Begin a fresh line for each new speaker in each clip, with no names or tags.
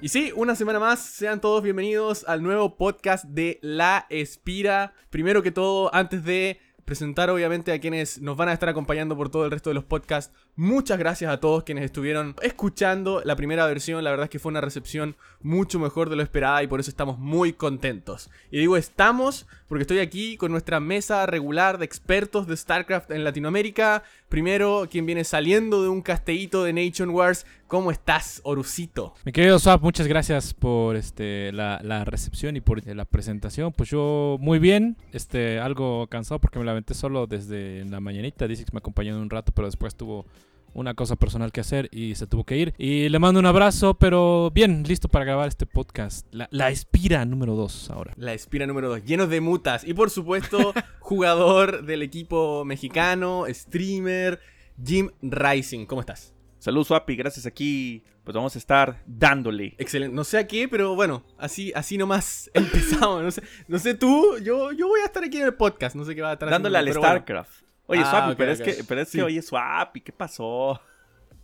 Y sí, una semana más, sean todos bienvenidos al nuevo podcast de La Espira. Primero que todo, antes de presentar obviamente a quienes nos van a estar acompañando por todo el resto de los podcasts. Muchas gracias a todos quienes estuvieron escuchando la primera versión. La verdad es que fue una recepción mucho mejor de lo esperada y por eso estamos muy contentos. Y digo estamos porque estoy aquí con nuestra mesa regular de expertos de StarCraft en Latinoamérica. Primero, quien viene saliendo de un castellito de Nation Wars. ¿Cómo estás, Orucito?
Mi querido Swap, muchas gracias por este, la, recepción y por la presentación. Pues yo muy bien, este, algo cansado porque me la solo desde la mañanita. Que me acompañó un rato, pero después tuvo una cosa personal que hacer y se tuvo que ir. Y le mando un abrazo, pero bien, listo para grabar este podcast. La, la Espira número 2 ahora.
La Espira número 2, lleno de mutas. Y por supuesto, jugador del equipo mexicano, streamer, Jim Rising. ¿Cómo estás?
Saludos, Swapi, gracias aquí. Pues vamos a estar dándole.
Excelente. No sé a qué, pero bueno, así, así nomás empezamos. No sé, no sé tú, yo, yo voy a estar aquí en el podcast. No sé qué va a estar
Dándole al StarCraft. Oye, ah, pero, es que, pero es que, oye, Swappy, ¿qué pasó?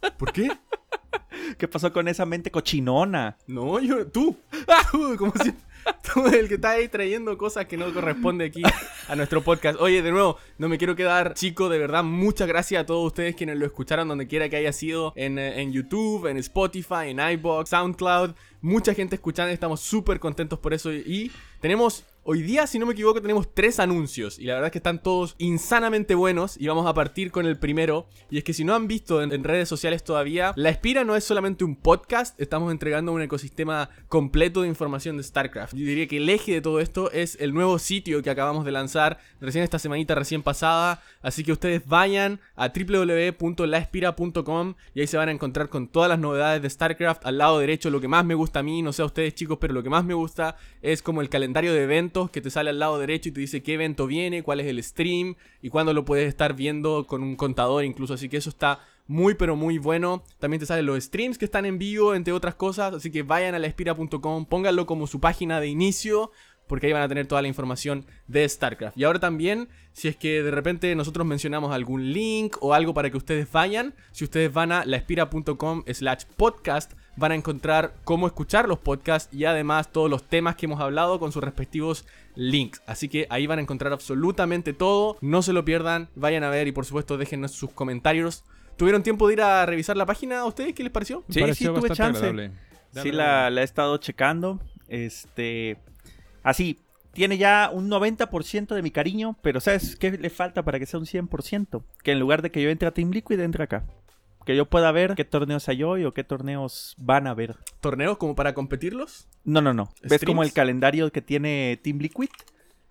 ¿Por qué?
¿Qué pasó con esa mente cochinona?
No, yo, tú. Tú, como si, tú el que está ahí trayendo cosas que no corresponde aquí a nuestro podcast. Oye, de nuevo, no me quiero quedar chico, de verdad, muchas gracias a todos ustedes quienes lo escucharon donde quiera que haya sido, en, eh, en YouTube, en Spotify, en iBox, SoundCloud. Mucha gente escuchando, estamos súper contentos por eso y tenemos Hoy día, si no me equivoco, tenemos tres anuncios y la verdad es que están todos insanamente buenos y vamos a partir con el primero. Y es que si no han visto en, redes sociales todavía, La Espira no es solamente un podcast, estamos entregando un ecosistema completo de información de StarCraft. Yo diría que el eje de todo esto es el nuevo sitio que acabamos de lanzar recién esta semanita recién pasada, así que ustedes vayan a www.laespira.com y ahí se van a encontrar con todas las novedades de StarCraft. Al lado derecho, lo que más me gusta a mí, no sé a ustedes chicos, pero lo que más me gusta es como el calendario de eventos que te sale al lado derecho y te dice qué evento viene, cuál es el stream y cuándo lo puedes estar viendo con un contador incluso. Así que eso está muy pero muy bueno. También te salen los streams que están en vivo, entre otras cosas. Así que vayan a la espira.com, pónganlo como su página de inicio. Porque ahí van a tener toda la información de StarCraft. Y ahora también, si es que de repente nosotros mencionamos algún link o algo para que ustedes vayan, si ustedes van a laespira.com slash podcast, van a encontrar cómo escuchar los podcasts y además todos los temas que hemos hablado con sus respectivos links. Así que ahí van a encontrar absolutamente todo. No se lo pierdan, vayan a ver y por supuesto déjenos sus comentarios. ¿Tuvieron tiempo de ir a revisar la página a ustedes? ¿Qué les pareció?
Sí, sí, tuve chance. Sí, la, la, he estado checando. Este. Así, tiene ya un 90% de mi cariño, pero ¿sabes qué le falta para que sea un 100%? Que en lugar de que yo entre a Team Liquid, entre acá que yo pueda ver qué torneos hay hoy o qué torneos van a ver.
¿Torneos como para competirlos?
No, no, no. ¿Ves como el calendario que tiene Team Liquid?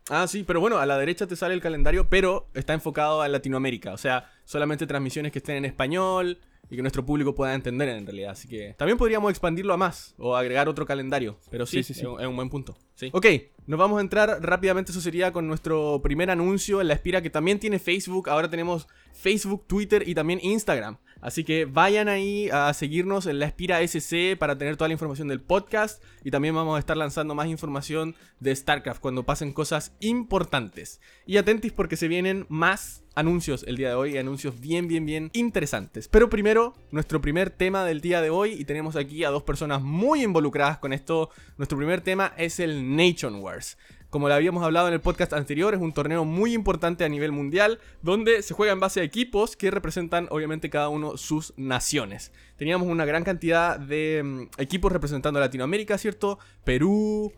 Ah, sí, pero bueno, a la derecha te sale el calendario, pero está enfocado a Latinoamérica. O sea, solamente transmisiones que estén en español y que nuestro público pueda entender en realidad. Así que también podríamos expandirlo a más o agregar otro calendario. Pero sí, sí, sí, Es, un, buen punto. Sí. Ok, nos vamos a entrar rápidamente. Eso sería con nuestro primer anuncio en la espira que también tiene Facebook. Ahora tenemos Facebook, Twitter y también Instagram. Así que vayan ahí a seguirnos en la Espira SC para tener toda la información del podcast. Y también vamos a estar lanzando más información de StarCraft cuando pasen cosas importantes. Y atentis porque se vienen más anuncios el día de hoy, anuncios bien, bien, bien interesantes. Pero primero, nuestro primer tema del día de hoy, y tenemos aquí a dos personas muy involucradas con esto. Nuestro primer tema es el Nation Wars. Como lo habíamos hablado en el podcast anterior, es un torneo muy importante a nivel mundial, donde se juega en base a equipos que representan obviamente cada uno sus naciones. Teníamos una gran cantidad de mm, equipos representando a Latinoamérica, ¿cierto? Perú,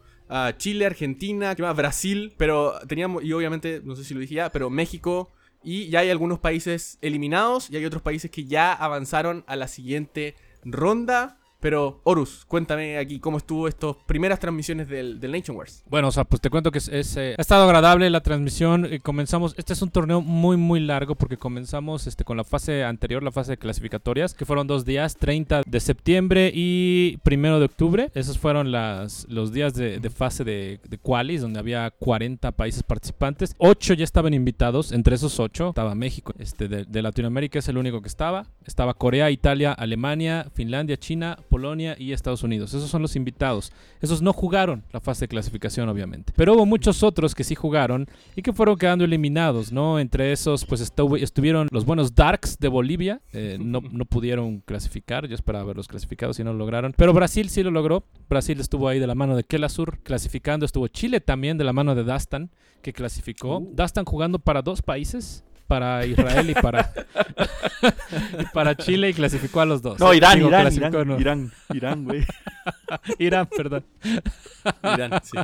Chile, Argentina, Brasil, pero teníamos, y obviamente, no sé si lo dije ya, pero México, y ya hay algunos países eliminados y hay otros países que ya avanzaron a la siguiente ronda. Pero, Horus, cuéntame aquí cómo estuvo estas primeras transmisiones del, del, Nation Wars.
Bueno, o sea, pues te cuento que es, eh, ha estado agradable la transmisión. Eh, comenzamos, este es un torneo muy, muy largo porque comenzamos este, con la fase anterior, la fase de clasificatorias, que fueron dos días, 30 de septiembre y 1 de octubre. Esos fueron las, los días de, fase de, de qualis, donde había 40 países participantes. 8 ya estaban invitados, entre esos 8 estaba México. Este, de, de Latinoamérica es el único que estaba. Estaba Corea, Italia, Alemania, Finlandia, China, Polonia y Estados Unidos. Esos son los invitados. Esos no jugaron la fase de clasificación, obviamente. Pero hubo muchos otros que sí jugaron y que fueron quedando eliminados, ¿no? Entre esos, pues estuvieron los buenos Darks de Bolivia. Eh, no, no pudieron clasificar. Yo esperaba verlos clasificados y no lo lograron. Pero Brasil sí lo logró. Brasil estuvo ahí de la mano de Kelasur clasificando. Estuvo Chile también de la mano de Dastan, que clasificó. Uh. Dastan jugando para dos países para Israel y para, para Chile y clasificó a los dos.
No, Irán, Irán, Irán, Irán, Irán, güey.
Irán, perdón. Irán, sí.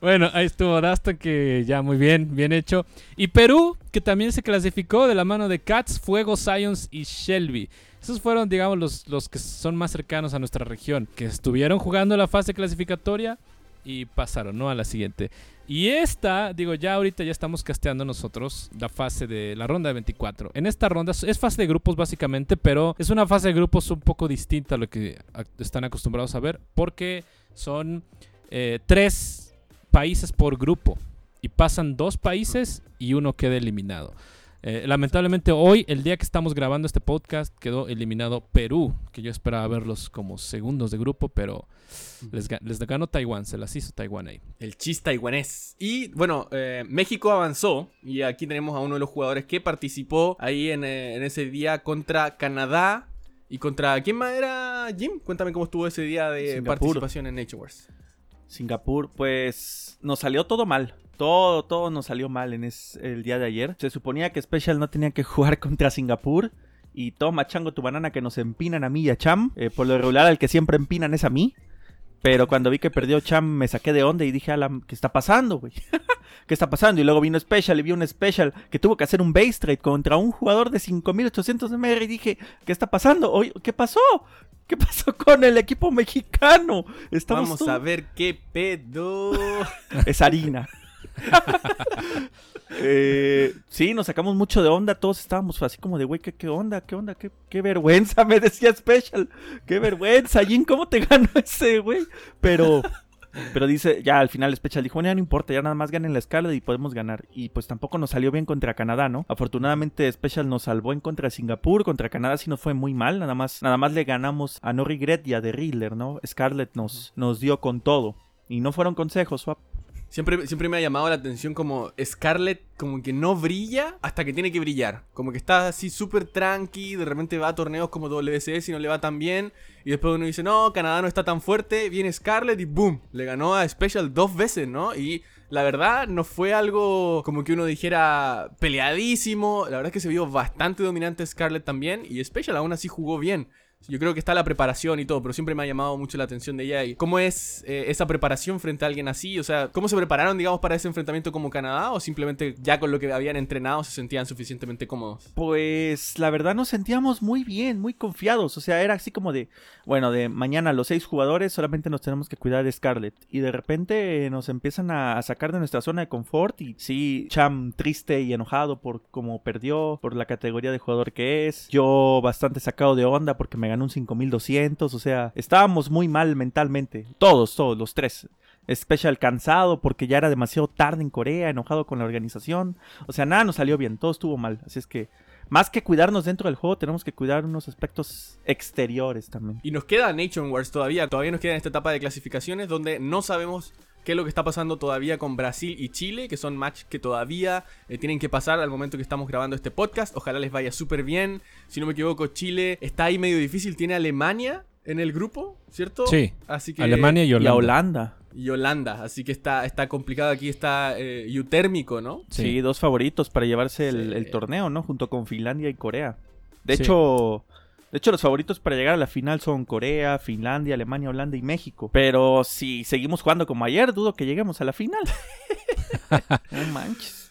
Bueno, ahí estuvo Dastan, que ya muy bien, bien hecho. Y Perú, que también se clasificó de la mano de Cats, Fuego, Science y Shelby. Esos fueron, digamos, los, los que son más cercanos a nuestra región, que estuvieron jugando la fase clasificatoria y pasaron, ¿no? A la siguiente. Y esta, digo, ya ahorita ya estamos casteando nosotros la fase de la ronda de 24. En esta ronda es fase de grupos básicamente, pero es una fase de grupos un poco distinta a lo que están acostumbrados a ver, porque son eh, tres países por grupo y pasan dos países y uno queda eliminado. Eh, lamentablemente hoy, el día que estamos grabando este podcast, quedó eliminado Perú, que yo esperaba verlos como segundos de grupo, pero les, ganó Taiwán, se las hizo Taiwán ahí.
El chis taiwanés. Y bueno, eh, México avanzó y aquí tenemos a uno de los jugadores que participó ahí en, eh, ese día contra Canadá. ¿Y contra quién más era Jim? Cuéntame cómo estuvo ese día de participación en Nature Wars.
Singapur, pues nos salió todo mal. Todo, todo nos salió mal en el día de ayer. Se suponía que Special no tenía que jugar contra Singapur. Y toma chango tu banana que nos empinan a mí y a Cham. Eh, por lo regular, al que siempre empinan es a mí. Pero cuando vi que perdió Cham, me saqué de onda y dije, Alam, ¿qué está pasando, güey? ¿Qué está pasando? Y luego vino Special y vi un Special que tuvo que hacer un base trade contra un jugador de 5800 MR y dije, ¿qué está pasando? ¿Qué pasó? ¿Qué pasó con el equipo mexicano?
Estamos Vamos a ver qué pedo.
es harina. eh, sí, nos sacamos mucho de onda. Todos estábamos así como de, güey, ¿qué, onda? ¿Qué onda? ¿Qué, ¿Qué, vergüenza? Me decía Special. ¡Qué vergüenza! Jin, ¿cómo te ganó ese, güey? Pero pero dice, ya al final Special dijo, ya no importa, ya nada más ganen la escala y podemos ganar. Y pues tampoco nos salió bien contra Canadá, ¿no? Afortunadamente Special nos salvó en contra de Singapur, contra Canadá sí nos fue muy mal, nada más, nada más le ganamos a No Regret y a The Riddler, ¿no? Scarlett nos, nos dio con todo. Y no fueron consejos, Swap.
Siempre, siempre me ha llamado la atención como Scarlett como que no brilla hasta que tiene que brillar. Como que está así súper tranqui, de repente va a torneos como WCS y no le va tan bien. Y después uno dice, no, Canadá no está tan fuerte, viene Scarlett y boom, le ganó a Special dos veces, ¿no? Y la verdad no fue algo como que uno dijera peleadísimo. La verdad es que se vio bastante dominante Scarlett también y Special aún así jugó bien. Yo creo que está la preparación y todo, pero siempre me ha llamado mucho la atención de ella. Y ¿Cómo es eh, esa preparación frente a alguien así? O sea, ¿cómo se prepararon, digamos, para ese enfrentamiento como Canadá? ¿O simplemente ya con lo que habían entrenado se sentían suficientemente cómodos?
Pues la verdad nos sentíamos muy bien, muy confiados. O sea, era así como de, bueno, de mañana los seis jugadores solamente nos tenemos que cuidar de Scarlett. Y de repente nos empiezan a, sacar de nuestra zona de confort. Y sí, Cham triste y enojado por cómo perdió, por la categoría de jugador que es. Yo bastante sacado de onda porque me ganó un 5200, o sea, estábamos muy mal mentalmente, todos, todos, los tres. Special cansado porque ya era demasiado tarde en Corea, enojado con la organización, o sea, nada nos salió bien, todo estuvo mal, así es que más que cuidarnos dentro del juego, tenemos que cuidar unos aspectos exteriores también.
Y nos queda Nation Wars todavía, todavía nos queda en esta etapa de clasificaciones donde no sabemos qué es lo que está pasando todavía con Brasil y Chile, que son matches que todavía eh, tienen que pasar al momento que estamos grabando este podcast. Ojalá les vaya súper bien. Si no me equivoco, Chile está ahí medio difícil. Tiene Alemania en el grupo, ¿cierto?
Sí. Así que, Alemania y Holanda.
Y Holanda. Así que está, está complicado. Aquí está eh, Eutérmico, ¿no?
Sí. dos favoritos para llevarse el, torneo, ¿no? Junto con Finlandia y Corea. De hecho, de hecho, los favoritos para llegar a la final son Corea, Finlandia, Alemania, Holanda y México. Pero si seguimos jugando como ayer, dudo que lleguemos a la final. no manches.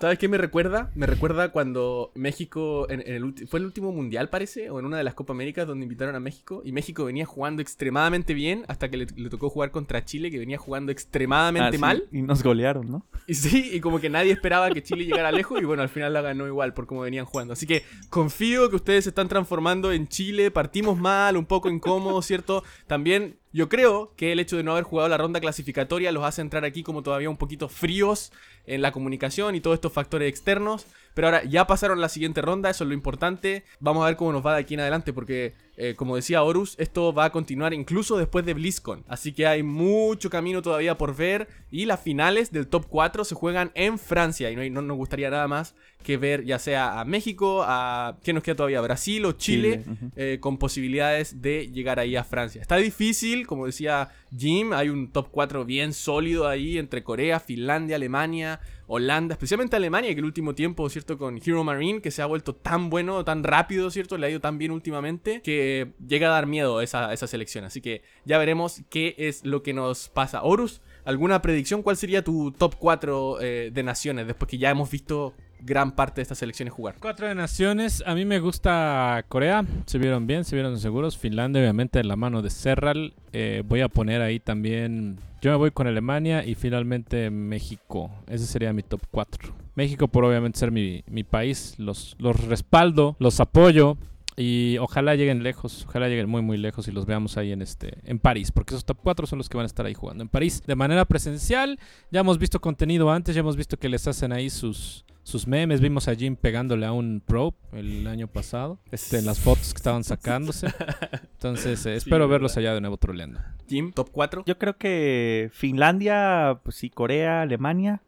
¿Sabes qué me recuerda? Me recuerda cuando México, en, el, fue el último mundial parece, o en una de las Copa Américas donde invitaron a México, y México venía jugando extremadamente bien hasta que le, tocó jugar contra Chile, que venía jugando extremadamente ah, mal.
Y nos golearon, ¿no?
Y sí, y como que nadie esperaba que Chile llegara lejos, y bueno, al final la ganó igual por cómo venían jugando. Así que confío que ustedes se están transformando en Chile, partimos mal, un poco incómodos, ¿cierto? También yo creo que el hecho de no haber jugado la ronda clasificatoria los hace entrar aquí como todavía un poquito fríos en la comunicación y todos estos factores externos. Pero ahora ya pasaron la siguiente ronda, eso es lo importante. Vamos a ver cómo nos va de aquí en adelante porque eh, como decía Horus, esto va a continuar incluso después de BlizzCon. Así que hay mucho camino todavía por ver. Y las finales del top 4 se juegan en Francia. Y no, nos gustaría nada más que ver ya sea a México, a... ¿Qué nos queda todavía? Brasil o Chile, eh, con posibilidades de llegar ahí a Francia. Está difícil, como decía Jim, hay un top 4 bien sólido ahí entre Corea, Finlandia, Alemania, Holanda, especialmente Alemania, que el último tiempo, ¿cierto? Con Hero Marine, que se ha vuelto tan bueno, tan rápido, ¿cierto? Le ha ido tan bien últimamente, que llega a dar miedo esa, esa selección. Así que ya veremos qué es lo que nos pasa. Horus, ¿alguna predicción? ¿Cuál sería tu top 4 eh, de naciones después que ya hemos visto gran parte de estas selecciones jugar.
Cuatro de naciones. A mí me gusta Corea. Se vieron bien, se vieron seguros. Finlandia, obviamente, en la mano de Serral. Eh, voy a poner ahí también. Yo me voy con Alemania y finalmente México. Ese sería mi top 4. México, por obviamente ser mi, mi país. Los, los respaldo, los apoyo. Y ojalá lleguen lejos, ojalá lleguen muy muy lejos y los veamos ahí en este en París, porque esos top 4 son los que van a estar ahí jugando en París de manera presencial. Ya hemos visto contenido antes, ya hemos visto que les hacen ahí sus sus memes. Vimos a Jim pegándole a un pro el año pasado. Este, en las fotos que estaban sacándose. Entonces, eh, espero verlos allá de nuevo troleando.
Jim, top 4.
Yo creo que Finlandia, pues sí, Corea, Alemania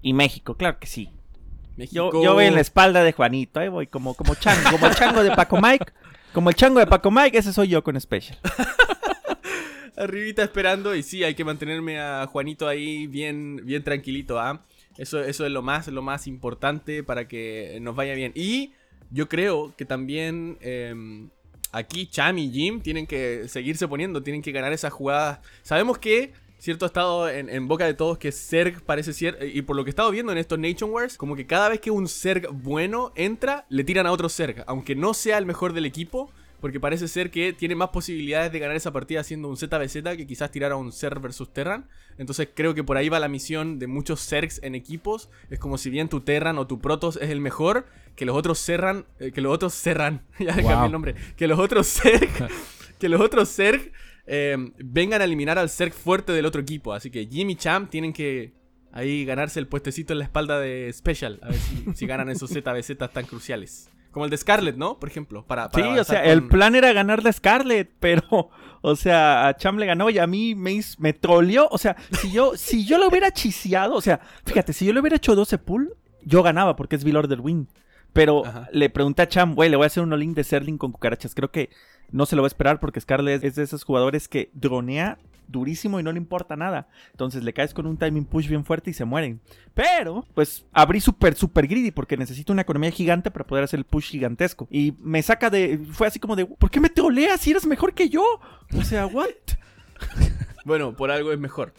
y México, claro que sí. Yo, yo, voy en la espalda de Juanito, ahí voy como, como chango, como el chango de Paco Mike. Como el chango de Paco Mike, ese soy yo con Special.
Arribita esperando y sí, hay que mantenerme a Juanito ahí bien, bien tranquilito, ¿ah? Eso, eso es lo más, lo más importante para que nos vaya bien. Y yo creo que también em, aquí Cham y Jim tienen que seguirse poniendo, tienen que ganar esas jugadas. Sabemos que cierto ha estado en, boca de todos que Zerg parece ser, y por lo que he estado viendo en estos Nation Wars, como que cada vez que un Zerg bueno entra, le tiran a otro Zerg, aunque no sea el mejor del equipo, porque parece ser que tiene más posibilidades de ganar esa partida haciendo un ZBZ que quizás tirar a un Zerg versus Terran. Entonces creo que por ahí va la misión de muchos Zergs en equipos. Es como si bien tu Terran o tu Protoss es el mejor, que los otros Serran, eh, que los otros Serran, ya cambié el nombre, que los otros Zerg, que los otros Zerg eh, vengan a eliminar al Zerg fuerte del otro equipo. Así que Jimmy Champ tienen que ahí ganarse el puestecito en la espalda de Special, a ver si, si ganan esos ZBZ tan cruciales. Como el de Scarlet, ¿no? Por ejemplo. Para,
sí, o sea, el plan era ganar de Scarlet, pero, o sea, a Cham le ganó y a mí me, me troleó. O sea, si yo, si yo lo hubiera chiseado, o sea, fíjate, si yo le hubiera hecho 12 pull, yo ganaba porque es Vilor del Win. Pero le pregunté a Cham, güey, le voy a hacer un all de Serling con cucarachas. Creo que no se lo va a esperar porque Scarlet es de esos jugadores que dronea durísimo y no le importa nada. Entonces le caes con un timing push bien fuerte y se mueren. Pero, pues abrí súper, súper greedy porque necesito una economía gigante para poder hacer el push gigantesco. Y me saca de. Fue así como de. ¿Por qué me troleas si eres mejor que yo? O sea, ¿what?
Bueno, por algo es mejor.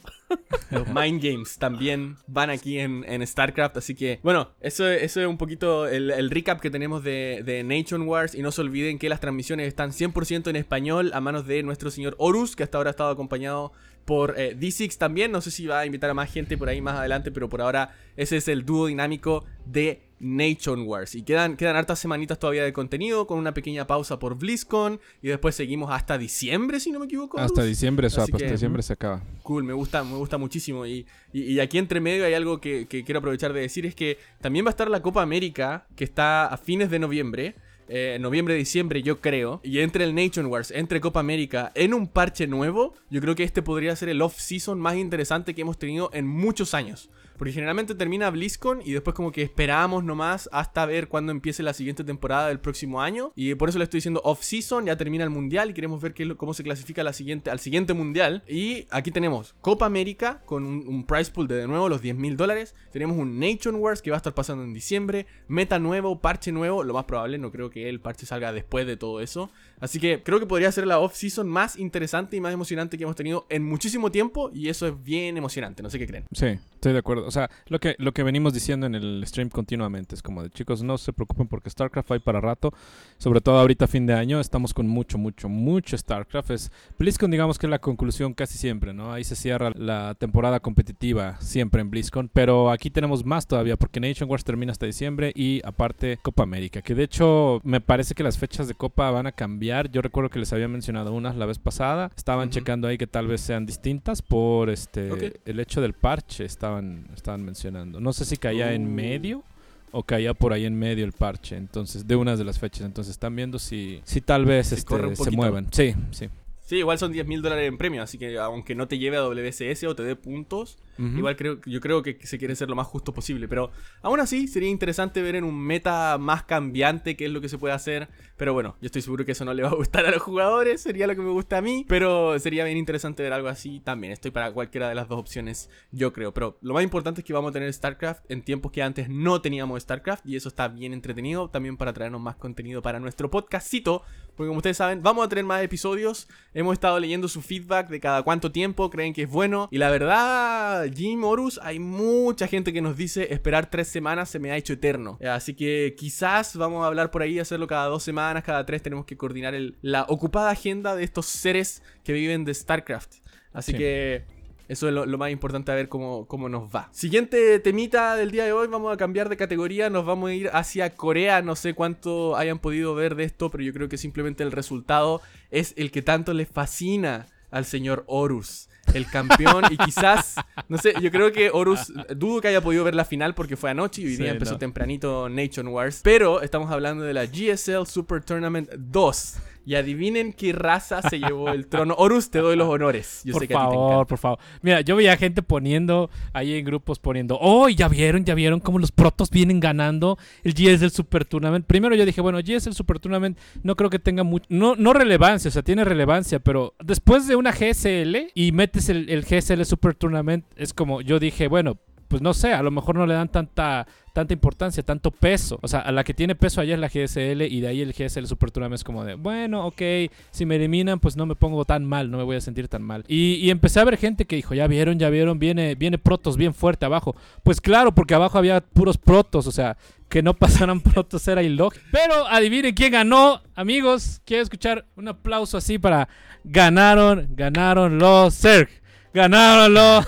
Los Mind Games también van aquí en, StarCraft. Así que, bueno, eso, eso es un poquito el, recap que tenemos de, de, Nation Wars. Y no se olviden que las transmisiones están 100% en español a manos de nuestro señor Horus, que hasta ahora ha estado acompañado por eh, D6 también. No sé si va a invitar a más gente por ahí más adelante, pero por ahora ese es el dúo dinámico de Nation Wars. Y quedan, quedan hartas semanitas todavía de contenido, con una pequeña pausa por BlizzCon. Y después seguimos hasta diciembre, si no me equivoco.
Hasta diciembre, hasta diciembre se acaba.
Cool, me gusta, me gusta muchísimo. Y, y, aquí entre medio hay algo que, quiero aprovechar de decir: es que también va a estar la Copa América, que está a fines de noviembre. Eh, noviembre, diciembre, yo creo. Y entre el Nation Wars, entre Copa América, en un parche nuevo, yo creo que este podría ser el off-season más interesante que hemos tenido en muchos años. Porque generalmente termina BlizzCon y después como que esperamos nomás hasta ver cuándo empiece la siguiente temporada del próximo año. Y por eso le estoy diciendo off-season, ya termina el mundial y queremos ver cómo se clasifica la siguiente, al siguiente mundial. Y aquí tenemos Copa América con un, price pool de de nuevo los 10 mil dólares. Tenemos un Nation Wars que va a estar pasando en diciembre. Meta nuevo, parche nuevo, lo más probable, no creo que el parche salga después de todo eso. Así que creo que podría ser la off-season más interesante y más emocionante que hemos tenido en muchísimo tiempo y eso es bien emocionante, no sé qué creen.
Sí, estoy de acuerdo. O sea, lo que, lo que venimos diciendo en el stream continuamente es como de chicos, no se preocupen porque StarCraft hay para rato, sobre todo ahorita fin de año, estamos con mucho, mucho, mucho StarCraft. Es, BlizzCon digamos que es la conclusión casi siempre, ¿no? Ahí se cierra la temporada competitiva siempre en BlizzCon, pero aquí tenemos más todavía porque Nation Wars termina hasta diciembre y aparte Copa América, que de hecho me parece que las fechas de Copa van a cambiar yo recuerdo que les había mencionado unas la vez pasada. Estaban checando ahí que tal vez sean distintas por este el hecho del parche estaban estaban mencionando. No sé si caía en uh. medio o caía por ahí en medio el parche, entonces de unas de las fechas, entonces están viendo si, si tal vez se, este, se muevan. Sí, sí.
Sí, igual son 10 mil dólares en premio, así que aunque no te lleve a WCS o te dé puntos, igual creo, yo creo que se quiere ser lo más justo posible. Pero aún así sería interesante ver en un meta más cambiante qué es lo que se puede hacer. Pero bueno, yo estoy seguro que eso no le va a gustar a los jugadores, sería lo que me gusta a mí. Pero sería bien interesante ver algo así también. Estoy para cualquiera de las dos opciones, yo creo. Pero lo más importante es que vamos a tener StarCraft en tiempos que antes no teníamos StarCraft y eso está bien entretenido también para traernos más contenido para nuestro podcastito. Porque como ustedes saben, vamos a tener más episodios. Hemos estado leyendo su feedback de cada cuánto tiempo creen que es bueno. Y la verdad, Jim Horus, hay mucha gente que nos dice esperar tres semanas se me ha hecho eterno. Así que quizás vamos a hablar por ahí, hacerlo cada dos semanas, cada tres. Tenemos que coordinar la ocupada agenda de estos seres que viven de StarCraft. Así que eso es lo, más importante a ver cómo, cómo, nos va. Siguiente temita del día de hoy, vamos a cambiar de categoría, nos vamos a ir hacia Corea, no sé cuánto hayan podido ver de esto, pero yo creo que simplemente el resultado es el que tanto le fascina al señor Horus el campeón y quizás, no sé, yo creo que Horus, dudo que haya podido ver la final porque fue anoche y hoy día empezó tempranito Nation Wars, pero estamos hablando de la GSL Super Tournament 2 y adivinen qué raza se llevó el trono. Horus, te doy los honores.
Yo por sé que favor, por favor. Mira, yo veía gente poniendo ahí en grupos poniendo, oh, ya vieron, ya vieron cómo los protos vienen ganando el GS del Super Tournament. Primero yo dije, bueno, GS del Super Tournament no creo que tenga mucho, no, no relevancia, o sea, tiene relevancia, pero después de una GSL y metes el, el GSL Super Tournament, es como, yo dije, bueno, pues no sé, a lo mejor no le dan tanta, tanta importancia, tanto peso. O sea, a la que tiene peso allá es la GSL y de ahí el GSL Super Tournament es como de, bueno, ok, si me eliminan, pues no me pongo tan mal, no me voy a sentir tan mal. Y, empecé a ver gente que dijo, ya vieron, ya vieron, viene, viene Protos bien fuerte abajo. Pues claro, porque abajo había puros Protos, o sea, que no pasaran Protos era ilógico. Pero adivinen quién ganó, amigos. Quiero escuchar un aplauso así para ganaron, ganaron los Zerg. Ganaron los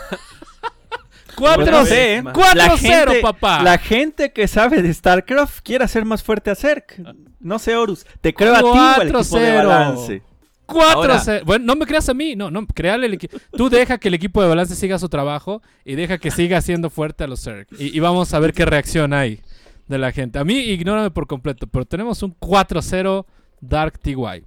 4-0, 4-0, papá.
La gente que sabe de StarCraft quiere hacer más fuerte a Zerg. No sé, Horus. Te creo a ti o el equipo de balance.
4-0. Bueno, no me creas a mí. No, no, créale el equipo. Tú deja que el equipo de balance siga su trabajo y deja que siga siendo fuerte a los Zerg. Y, y vamos a ver qué reacción hay de la gente. A mí, ignórame por completo, pero tenemos un 4-0 Dark TY.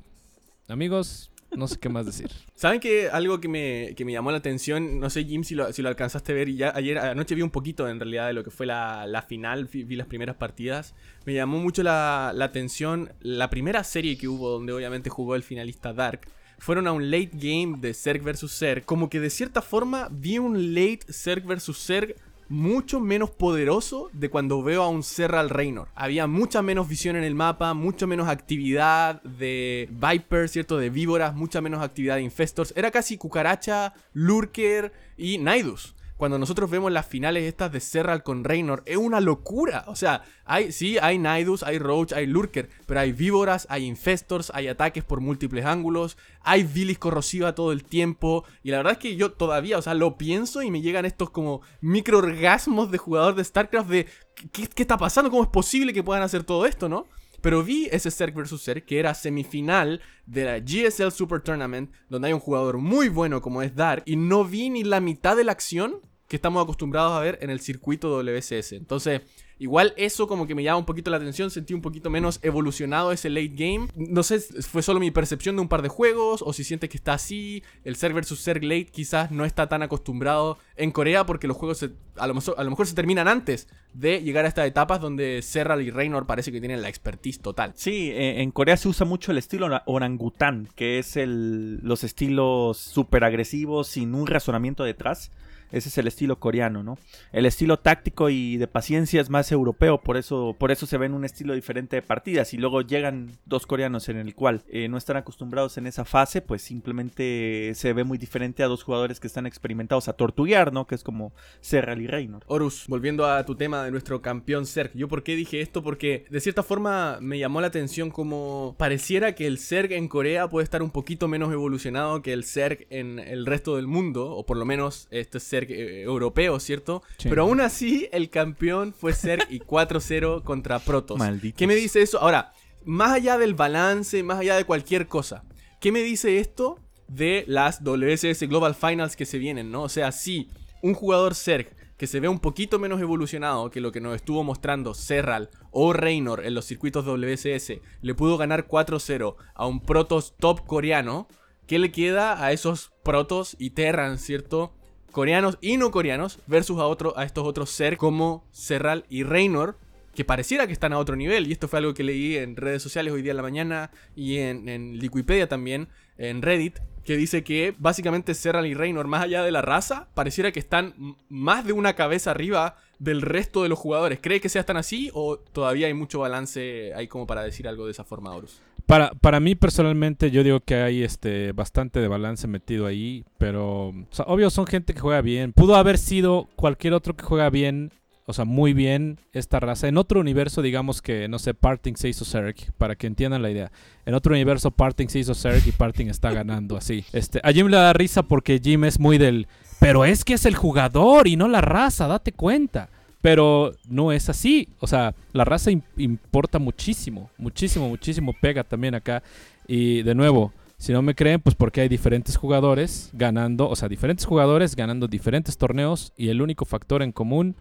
Amigos, no sé qué más decir.
¿Saben que algo que me, que me llamó la atención? No sé, Jim, si lo, si lo alcanzaste a ver. Y ya ayer, anoche vi un poquito en realidad de lo que fue la, la final. Vi, las primeras partidas. Me llamó mucho la, la atención la primera serie que hubo, donde obviamente jugó el finalista Dark fueron a un late game de Zerg vs Zerg. Como que de cierta forma vi un late Zerg vs Zerg mucho menos poderoso de cuando veo a un Serral Reynor. Había mucha menos visión en el mapa, mucho menos actividad de Viper, ¿cierto? De víboras, mucha menos actividad de Infestors. Era casi cucaracha, Lurker y Naidus cuando nosotros vemos las finales estas de Serral con Reynor, es una locura. O sea, hay, sí, hay Nidus, hay Roach, hay Lurker, pero hay víboras, hay Infestors, hay ataques por múltiples ángulos, hay Bilis corrosiva todo el tiempo. Y la verdad es que yo todavía, o sea, lo pienso y me llegan estos como micro orgasmos de jugador de StarCraft de ¿qué, qué está pasando? ¿Cómo es posible que puedan hacer todo esto, no? Pero vi ese Zerg vs Zerg que era semifinal de la GSL Super Tournament, donde hay un jugador muy bueno como es Dark, y no vi ni la mitad de la acción que estamos acostumbrados a ver en el circuito WSS. Entonces, Igual eso como que me llama un poquito la atención, sentí un poquito menos evolucionado ese late game. No sé, fue solo mi percepción de un par de juegos o si sientes que está así. El Zerg versus Zerg late quizás no está tan acostumbrado en Corea porque los juegos a, lo mejor, se terminan antes de llegar a estas etapas donde Serral y Reynor parece que tienen la expertise total.
Sí, eh, en Corea se usa mucho el estilo orangután, que es el, los estilos súper agresivos sin un razonamiento detrás. Ese es el estilo coreano, ¿no? El estilo táctico y de paciencia es más europeo, por eso, por eso se ven un estilo diferente de partidas. Y luego llegan dos coreanos en el cual eh, no están acostumbrados en esa fase, pues simplemente se ve muy diferente a dos jugadores que están experimentados a tortuguear, ¿no? Que es como Serral y Reynor.
Horus, volviendo a tu tema de nuestro campeón Zerg. ¿Yo por qué dije esto? Porque de cierta forma me llamó la atención como pareciera que el Zerg en Corea puede estar un poquito menos evolucionado que el Zerg en el resto del mundo, o por lo menos este Zerg eh, europeo, ¿cierto? Pero aún así, el campeón fue ser y 4-0 contra Protoss. ¿Qué me dice eso? Ahora, más allá del balance, más allá de cualquier cosa, ¿qué me dice esto de las WSS Global Finals que se vienen, ¿no? O sea, si un jugador Zerg que se ve un poquito menos evolucionado que lo que nos estuvo mostrando Serral o Reynor en los circuitos WSS, le pudo ganar 4-0 a un Protoss top coreano, ¿qué le queda a esos Protoss y Terran, cierto? Coreanos y no coreanos versus a, otro, a estos otros ser como Serral y Reynor, que pareciera que están a otro nivel, y esto fue algo que leí en redes sociales hoy día en la mañana y en, en Wikipedia también, en Reddit, que dice que básicamente Serral y Reynor, más allá de la raza, pareciera que están más de una cabeza arriba del resto de los jugadores. ¿Cree que sea tan así o todavía hay mucho balance ahí como para decir algo de esa forma, Horus?
Para, para mí personalmente yo digo que hay este bastante de balance metido ahí, pero obvio son gente que juega bien. Pudo haber sido cualquier otro que juega bien o sea, muy bien esta raza. En otro universo, digamos que, no sé, Parting se hizo Zerg, para que entiendan la idea. En otro universo, Parting se hizo Zerg y Parting está ganando así. Este, a Jim le da risa porque Jim es muy del... Pero es que es el jugador y no la raza, date cuenta. Pero no es así. O sea, la raza importa muchísimo, muchísimo, muchísimo. Pega también acá. Y de nuevo, si no me creen, pues porque hay diferentes jugadores ganando, o sea, diferentes jugadores ganando diferentes torneos y el único factor en común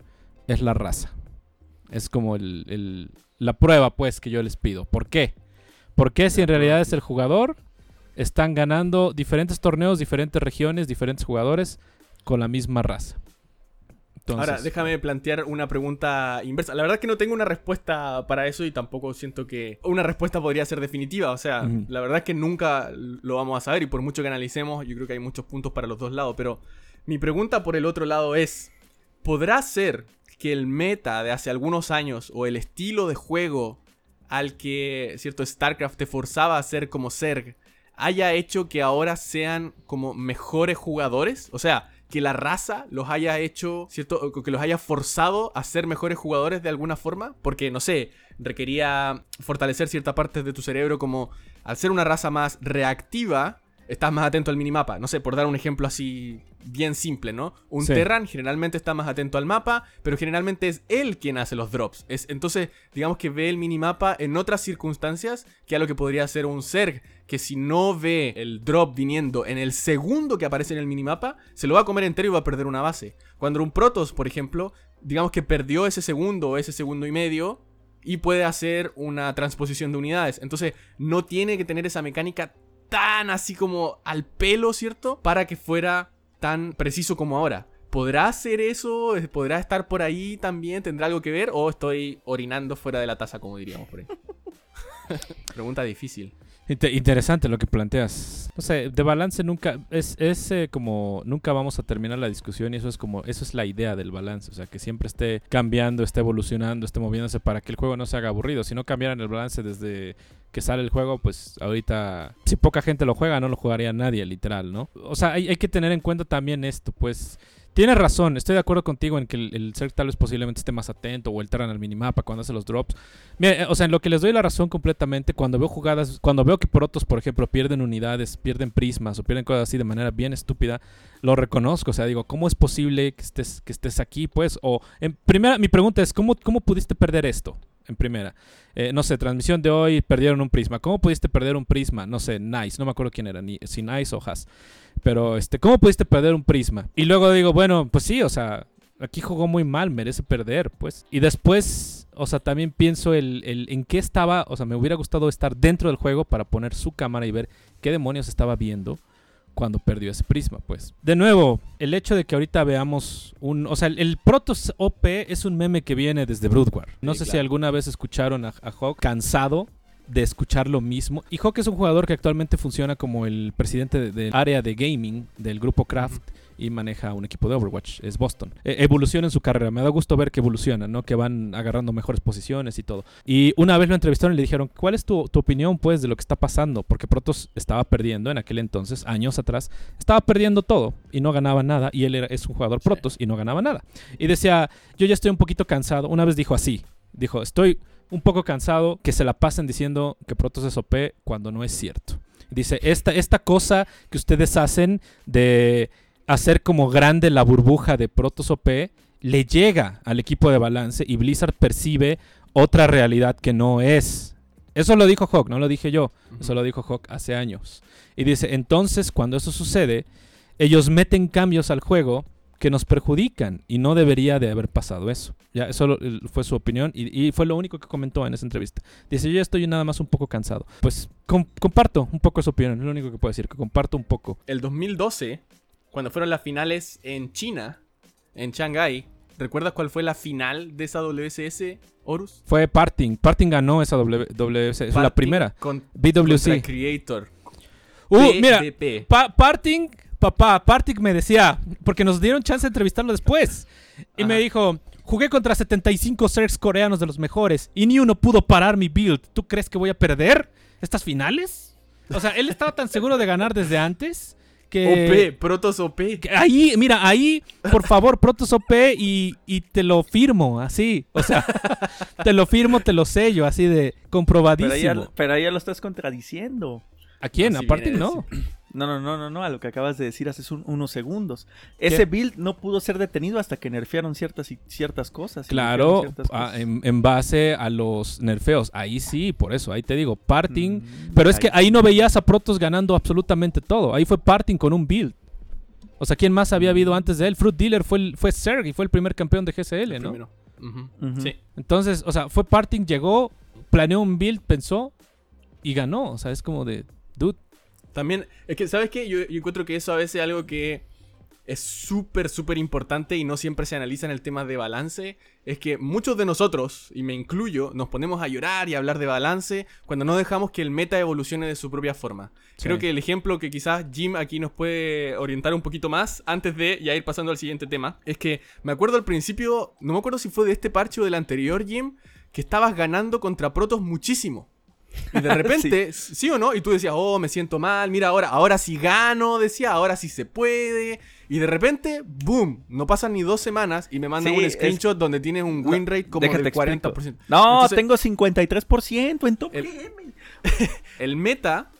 es la raza. Es como la prueba, pues, que yo les pido. ¿Por qué? Porque si en realidad es el jugador, están ganando diferentes torneos, diferentes regiones, diferentes jugadores con la misma raza.
Ahora, déjame plantear una pregunta inversa. La verdad es que no tengo una respuesta para eso y tampoco siento que una respuesta podría ser definitiva. O sea, la verdad es que nunca lo vamos a saber y por mucho que analicemos, yo creo que hay muchos puntos para los dos lados. Pero mi pregunta por el otro lado es, ¿podrá ser que el meta de hace algunos años o el estilo de juego al que cierto StarCraft te forzaba a ser como Zerg haya hecho que ahora sean como mejores jugadores, o sea, que la raza los haya hecho, cierto, que los haya forzado a ser mejores jugadores de alguna forma, porque no sé, requería fortalecer cierta parte de tu cerebro como al ser una raza más reactiva, estás más atento al minimapa. No sé, por dar un ejemplo así bien simple, ¿no? Un Terran generalmente está más atento al mapa, pero generalmente es él quien hace los drops. Es, entonces, digamos que ve el minimapa en otras circunstancias que a lo que podría ser un Zerg, que si no ve el drop viniendo en el segundo que aparece en el minimapa, se lo va a comer entero y va a perder una base. Cuando un Protoss, por ejemplo, digamos que perdió ese segundo o ese segundo y medio, y puede hacer una transposición de unidades. Entonces, no tiene que tener esa mecánica tan así como al pelo, ¿cierto? Para que fuera tan preciso como ahora. ¿Podrá hacer eso? ¿Podrá estar por ahí también? ¿Tendrá algo que ver? ¿O estoy orinando fuera de la taza, como diríamos por ahí? Pregunta difícil
interesante lo que planteas. No sé, de balance nunca es, es eh, como nunca vamos a terminar la discusión y eso es como eso es la idea del balance, o sea, que siempre esté cambiando, esté evolucionando, esté moviéndose para que el juego no se haga aburrido. Si no cambiaran el balance desde que sale el juego, pues ahorita si poca gente lo juega no lo jugaría nadie, literal, ¿no? O sea, hay, hay que tener en cuenta también esto, pues Tienes razón, estoy de acuerdo contigo en que el, el tal vez posiblemente esté más atento o el Terran al minimapa cuando hace los drops. Mira, eh, o sea, en lo que les doy la razón completamente, cuando veo jugadas, cuando veo que por otros, por ejemplo, pierden unidades, pierden prismas o pierden cosas así de manera bien estúpida, lo reconozco. O sea, digo, ¿cómo es posible que estés, que estés aquí? Pues, o en primera, mi pregunta es, ¿cómo, cómo pudiste perder esto? En primera. Eh, no sé, transmisión de hoy, perdieron un prisma. ¿Cómo pudiste perder un prisma? No sé, Nice, no me acuerdo quién era, ni, si Nice o Haas. Pero, este, ¿cómo pudiste perder un prisma? Y luego digo, bueno, pues sí, o sea, aquí jugó muy mal, merece perder, pues. Y después, o sea, también pienso el, el, en qué estaba, o sea, me hubiera gustado estar dentro del juego para poner su cámara y ver qué demonios estaba viendo cuando perdió ese prisma, pues. De nuevo, el hecho de que ahorita veamos un... O sea, el, Protoss OP es un meme que viene desde Broodwar. No sé si alguna vez escucharon a, a Hawk cansado de escuchar lo mismo. Y Hawk es un jugador que actualmente funciona como el presidente del área de gaming del grupo Craft y maneja un equipo de Overwatch, es Boston. E, evoluciona en su carrera, me da gusto ver que evoluciona, ¿no? Que van agarrando mejores posiciones y todo. Y una vez lo entrevistaron y le dijeron, ¿cuál es tu, opinión, pues, de lo que está pasando? Porque Protoss estaba perdiendo en aquel entonces, años atrás, estaba perdiendo todo y no ganaba nada. Y él era, es un jugador Protoss y no ganaba nada. Y decía, yo ya estoy un poquito cansado. Una vez dijo así, dijo, estoy un poco cansado que se la pasen diciendo que Protoss es OP cuando no es cierto. Dice, esta, esta cosa que ustedes hacen de hacer como grande la burbuja de Protoss OP le llega al equipo de balance y Blizzard percibe otra realidad que no es. Eso lo dijo Hawk, no lo dije yo. Eso lo dijo Hawk hace años. Y dice, entonces cuando eso sucede, ellos meten cambios al juego que nos perjudican y no debería de haber pasado eso. Ya, eso fue su opinión y, fue lo único que comentó en esa entrevista. Dice, yo estoy nada más un poco cansado. Pues comparto un poco su opinión, es lo único que puedo decir, que comparto un poco.
El 2012, cuando fueron las finales en China, en Shanghai, ¿recuerdas cuál fue la final de esa WSS, Horus?
Fue Parting. Parting ganó esa WSS, fue la primera.
Con, BWC. Creator.
Uh, mira, Parting papá, Partic me decía, porque nos dieron chance de entrevistarlo después. Y me dijo, jugué contra 75 Zergs coreanos de los mejores y ni uno pudo parar mi build. ¿Tú crees que voy a perder estas finales? O sea, él estaba tan seguro de ganar desde antes que...
OP, Protos OP.
ahí, mira, ahí, por favor, Protos OP y, y, te lo firmo, así. O sea, te lo firmo, te lo sello, así de comprobadísimo.
Pero ahí ya, lo estás contradiciendo.
¿A quién? Aparte, no.
No, no, no, no, no, a lo que acabas de decir hace unos segundos. Ese build no pudo ser detenido hasta que nerfearon ciertas, ciertas cosas.
Claro, ah, en, base a los nerfeos. Ahí sí, por eso, ahí te digo, parting. Mm, pero es que ahí no veías a Protoss ganando absolutamente todo. Ahí fue parting con un build. O sea, ¿quién más había habido antes de él? Fruit Dealer fue, fue Serg y fue el primer campeón de GSL, ¿no? Sí. Entonces, o sea, fue parting, llegó, planeó un build, pensó y ganó. O sea, es como de, dude,
también, es que, ¿sabes qué? Yo, encuentro que eso a veces es algo que es súper, súper importante y no siempre se analiza en el tema de balance. Es que muchos de nosotros, y me incluyo, nos ponemos a llorar y a hablar de balance cuando no dejamos que el meta evolucione de su propia forma. Creo que el ejemplo que quizás Jim aquí nos puede orientar un poquito más antes de ya ir pasando al siguiente tema, es que me acuerdo al principio, no me acuerdo si fue de este parche o del anterior Jim, que estabas ganando contra protos muchísimo. Y de repente, sí. o no? Y tú decías, oh, me siento mal, mira, ahora, ahora sí gano, decía, ahora sí se puede. Y de repente, boom, no pasan ni dos semanas y me mandan un screenshot donde tienes un win rate como del 40%.
No, tengo 53% en top
el, el meta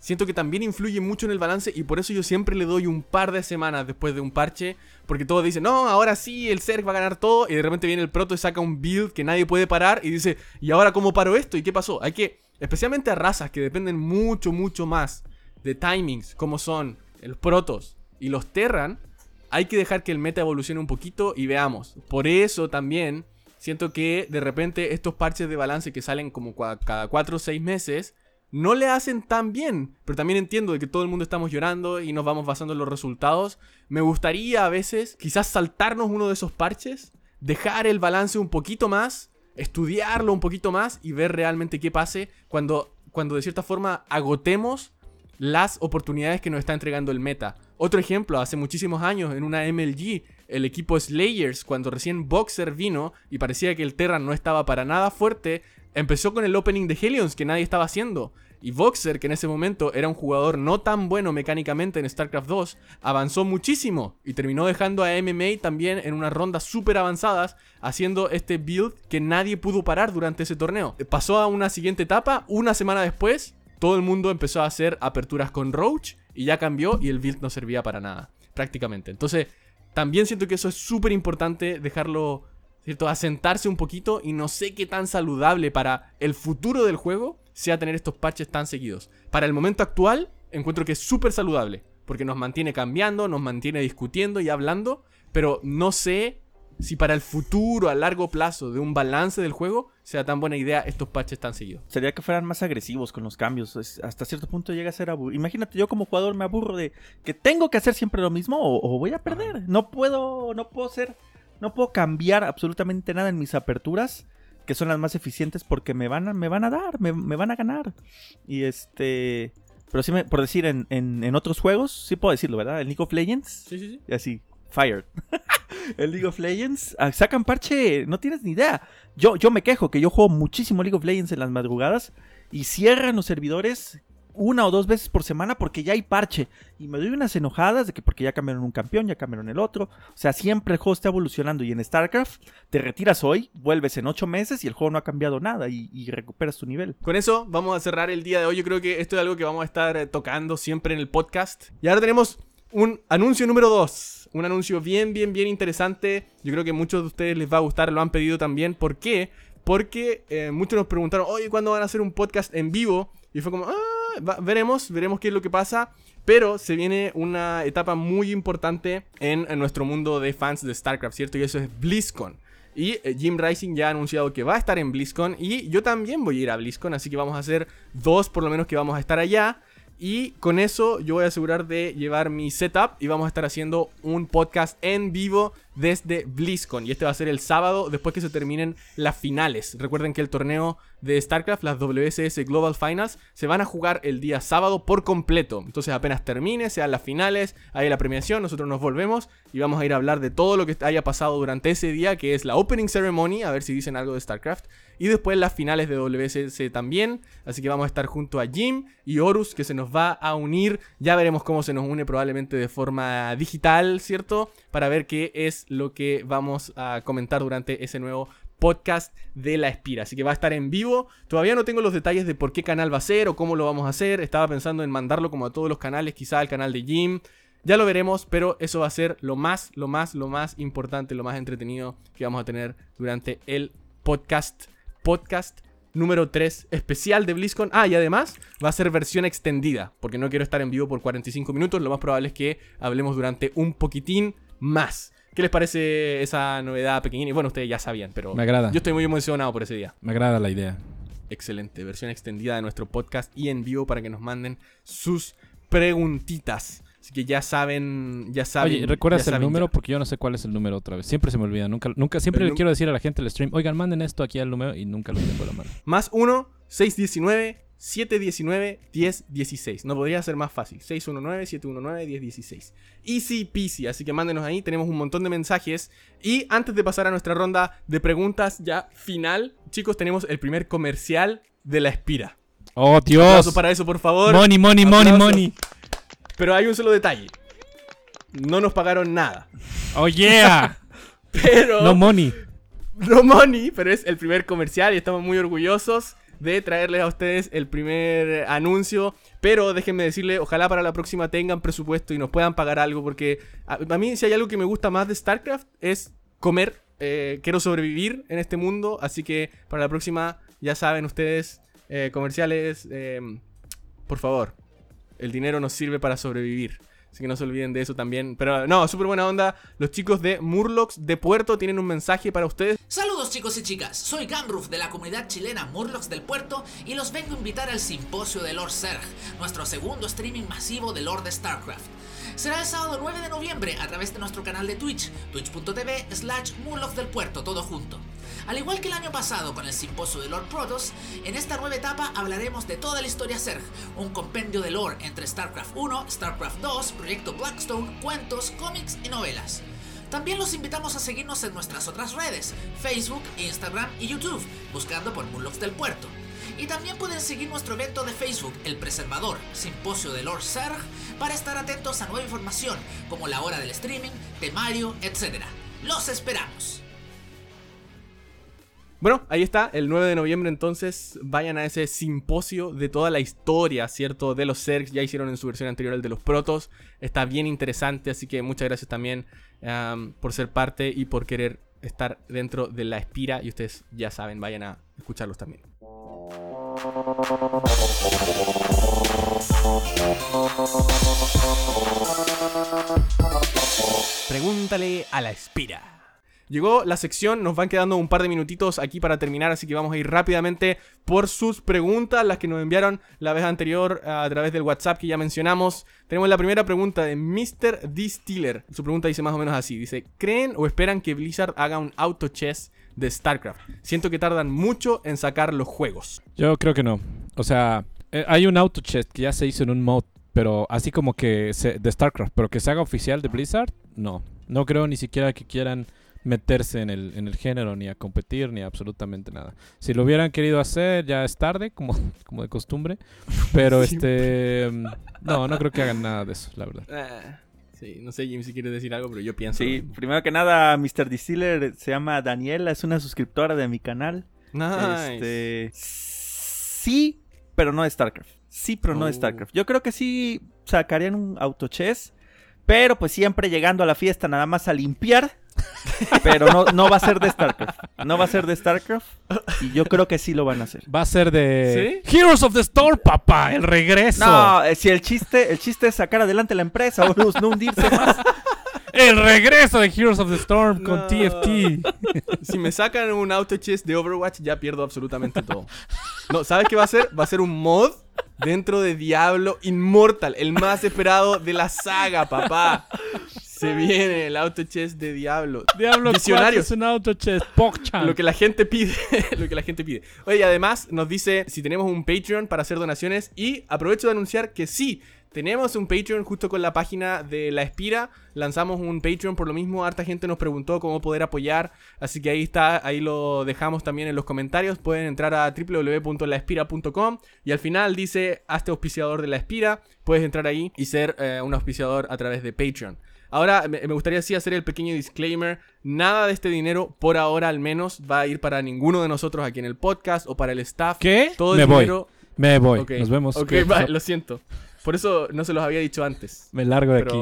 siento que también influye mucho en el balance y por eso yo siempre le doy un par de semanas después de un parche, porque todos dicen, no, ahora sí, el Zerg va a ganar todo, y de repente viene el proto y saca un build que nadie puede parar y dice, ¿y ahora cómo paro esto? ¿Y qué pasó? Hay que especialmente a razas que dependen mucho, mucho más de timings, como son los protos y los Terran, hay que dejar que el meta evolucione un poquito y veamos. Por eso también siento que de repente estos parches de balance que salen como cada 4 o 6 meses no le hacen tan bien. Pero también entiendo de que todo el mundo estamos llorando y nos vamos basando en los resultados. Me gustaría a veces quizás saltarnos uno de esos parches, dejar el balance un poquito más estudiarlo un poquito más y ver realmente qué pase cuando, cuando de cierta forma agotemos las oportunidades que nos está entregando el meta. Otro ejemplo, hace muchísimos años en una MLG, el equipo Slayers, cuando recién Boxer vino y parecía que el Terran no estaba para nada fuerte, empezó con el opening de Helions que nadie estaba haciendo. Y Voxer, que en ese momento era un jugador no tan bueno mecánicamente en StarCraft 2, avanzó muchísimo y terminó dejando a MMA también en unas rondas súper avanzadas, haciendo este build que nadie pudo parar durante ese torneo. Pasó a una siguiente etapa, una semana después, todo el mundo empezó a hacer aperturas con Roach y ya cambió y el build no servía para nada, prácticamente. Entonces, también siento que eso es súper importante dejarlo, ¿cierto? Asentarse un poquito y no sé qué tan saludable para el futuro del juego sea tener estos parches tan seguidos. Para el momento actual, encuentro que es súper saludable, porque nos mantiene cambiando, nos mantiene discutiendo y hablando, pero no sé si para el futuro, a largo plazo, de un balance del juego, sea tan buena idea estos parches tan seguidos.
Sería que fueran más agresivos con los cambios. hasta cierto punto llega a ser aburrido. Imagínate, yo como jugador me aburro de que tengo que hacer siempre lo mismo o, voy a perder. No puedo, no puedo ser, no puedo cambiar absolutamente nada en mis aperturas que son las más eficientes porque me van a, me van a dar, me, van a ganar. Y este... Pero sí, me, por decir, en, en, otros juegos, sí puedo decirlo, ¿verdad? El League of Legends.
Sí, sí, sí.
Y así, fired. el League of Legends, ah, sacan parche, no tienes ni idea. Yo, yo me quejo que yo juego muchísimo League of Legends en las madrugadas y cierran los servidores una o dos veces por semana porque ya hay parche. Y me doy unas enojadas de que porque ya cambiaron un campeón, ya cambiaron el otro. O sea, siempre el juego está evolucionando. Y en StarCraft te retiras hoy, vuelves en ocho meses y el juego no ha cambiado nada y, recuperas tu nivel.
Con eso vamos a cerrar el día de hoy. Yo creo que esto es algo que vamos a estar eh, tocando siempre en el podcast. Y ahora tenemos un anuncio número dos. Un anuncio bien, bien, bien interesante. Yo creo que muchos de ustedes les va a gustar, lo han pedido también. ¿Por qué? Porque eh, muchos nos preguntaron, oye, ¿cuándo van a hacer un podcast en vivo? Y fue como, ah, veremos, veremos qué es lo que pasa. Pero se viene una etapa muy importante en, nuestro mundo de fans de StarCraft, ¿cierto? Y eso es BlizzCon. Y eh, Jim Rising ya ha anunciado que va a estar en BlizzCon. Y yo también voy a ir a BlizzCon. Así que vamos a hacer dos por lo menos que vamos a estar allá. Y con eso yo voy a asegurar de llevar mi setup y vamos a estar haciendo un podcast en vivo desde BlizzCon. Y este va a ser el sábado después que se terminen las finales. Recuerden que el torneo de StarCraft, las WSS Global Finals, se van a jugar el día sábado por completo. Entonces apenas termine, sean las finales, hay la premiación, nosotros nos volvemos y vamos a ir a hablar de todo lo que haya pasado durante ese día, que es la Opening Ceremony, a ver si dicen algo de StarCraft. Y después las finales de WSS también. Así que vamos a estar junto a Jim y Horus, que se nos va a unir. Ya veremos cómo se nos une probablemente de forma digital, ¿cierto? Para ver qué es lo que vamos a comentar durante ese nuevo podcast de La Espira. Así que va a estar en vivo. Todavía no tengo los detalles de por qué canal va a ser o cómo lo vamos a hacer. Estaba pensando en mandarlo como a todos los canales, quizá al canal de Jim. Ya lo veremos, pero eso va a ser lo más, lo más, lo más importante, lo más entretenido que vamos a tener durante el podcast. Podcast número 3 especial de BlizzCon. Ah, y además va a ser versión extendida, porque no quiero estar en vivo por 45 minutos. Lo más probable es que hablemos durante un poquitín más. ¿Qué les parece esa novedad pequeñita? Bueno, ustedes ya sabían, pero
me agrada.
yo estoy muy emocionado por ese día.
Me agrada la idea.
Excelente, versión extendida de nuestro podcast y en vivo para que nos manden sus preguntitas. Así que ya saben, ya saben.
Oye, ¿recuerdas el número? Porque yo no sé cuál es el número otra vez. Siempre se me olvida. Nunca, nunca siempre le quiero decir a la gente del stream, oigan, manden esto aquí al número y nunca lo tengo a la mano.
Más 1, 619 719-1016. No podría ser más fácil. 619-719-1016. Easy peasy. Así que mándenos ahí. Tenemos un montón de mensajes. Y antes de pasar a nuestra ronda de preguntas ya final, chicos, tenemos el primer comercial de la Espira.
Oh, Dios.
Para eso, por favor.
Money, money, money, money.
Pero hay un solo detalle. No nos pagaron nada.
Oh, yeah.
pero.
No money.
No money, pero es el primer comercial y estamos muy orgullosos de traerles a ustedes el primer anuncio. Pero déjenme decirle, ojalá para la próxima tengan presupuesto y nos puedan pagar algo. Porque a, mí, si hay algo que me gusta más de StarCraft, es comer. Eh, quiero sobrevivir en este mundo. Así que para la próxima, ya saben ustedes, eh, comerciales, eh, por favor, el dinero nos sirve para sobrevivir. Así que no se olviden de eso también. Pero no, súper buena onda. Los chicos de Murlocs de Puerto tienen un mensaje para ustedes.
Saludos chicos y chicas, soy Gamruf de la comunidad chilena Murlocs del Puerto y los vengo a invitar al simposio de Lord Serg, nuestro segundo streaming masivo de Lord de StarCraft. Será el sábado 9 de noviembre a través de nuestro canal de Twitch, twitch.tv slash Murlocs del Puerto, todo junto. Al igual que el año pasado con el simposio de Lord Protoss, en esta nueva etapa hablaremos de toda la historia Zerg, un compendio de lore entre StarCraft 1, StarCraft 2, Proyecto Blackstone, cuentos, cómics y novelas. También los invitamos a seguirnos en nuestras otras redes, Facebook, Instagram y YouTube, buscando por Murlocs del Puerto. Y también pueden seguir nuestro evento de Facebook, El Preservador, Simposio de Lord Zerg, para estar atentos a nueva información, como la hora del streaming, temario, etc. ¡Los esperamos!
Bueno, ahí está, el 9 de noviembre entonces vayan a ese simposio de toda la historia, ¿cierto? De los Zergs, ya hicieron en su versión anterior el de los Protos, está bien interesante, así que muchas gracias también por ser parte y por querer estar dentro de la Espira y ustedes ya saben, vayan a escucharlos también. Pregúntale a la Espira. Llegó la sección, nos van quedando un par de minutitos aquí para terminar, así que vamos a ir rápidamente por sus preguntas, las que nos enviaron la vez anterior a través del WhatsApp que ya mencionamos. Tenemos la primera pregunta de Mr. Distiller. Su pregunta dice más o menos así, dice, ¿creen o esperan que Blizzard haga un auto chess de StarCraft? Siento que tardan mucho en sacar los juegos.
Yo creo que no. O sea, eh, hay un auto chess que ya se hizo en un mod, pero así como que de StarCraft, pero que se haga oficial de Blizzard, no. No creo ni siquiera que quieran meterse en el, en el género, ni a competir, ni absolutamente nada. Si lo hubieran querido hacer, ya es tarde, como, como de costumbre. Pero este. Mm, no, no creo que hagan nada de eso, la verdad.
Ah, sí, no sé, Jim, si quieres decir algo, pero yo pienso.
Sí, primero que nada, Mr. Distiller se llama Daniela, es una suscriptora de mi canal.
Nice.
Este, sí, pero no de StarCraft. Sí, pero no de oh. StarCraft. Yo creo que sí sacarían un auto chess. Pero pues siempre llegando a la fiesta nada más a limpiar Pero no, no va a ser de StarCraft. No va a ser de StarCraft. Y yo creo que sí lo van a hacer.
Va a ser de Heroes of the Storm, papá, el regreso.
No, eh, si el chiste, el chiste es sacar adelante la empresa, no hundirse más.
El regreso de Heroes of the Storm con TFT.
Si me sacan un auto chess de Overwatch, ya pierdo absolutamente todo. No, ¿sabes qué va a ser? Va a ser un mod dentro de Diablo Immortal, el más esperado de la saga, papá. Se viene el auto chess de Diablo.
Diablo Visionarios. es un auto chess,
Lo que la gente pide, lo que la gente pide. Oye, además nos dice si tenemos un Patreon para hacer donaciones y aprovecho de anunciar que sí, tenemos un Patreon justo con la página de La Espira. Lanzamos un Patreon por lo mismo. Harta gente nos preguntó cómo poder apoyar. Así que ahí está, ahí lo dejamos también en los comentarios. Pueden entrar a www.laespira.com y al final dice hazte auspiciador de La Espira. Puedes entrar ahí y ser eh, un auspiciador a través de Patreon. Ahora me, gustaría sí hacer el pequeño disclaimer. Nada de este dinero, por ahora al menos, va a ir para ninguno de nosotros aquí en el podcast o para el staff.
¿Qué?
Todo el
me
dinero.
Voy. Me voy. Nos vemos.
Ok, lo siento. Por eso no se los había dicho antes.
Me largo de aquí.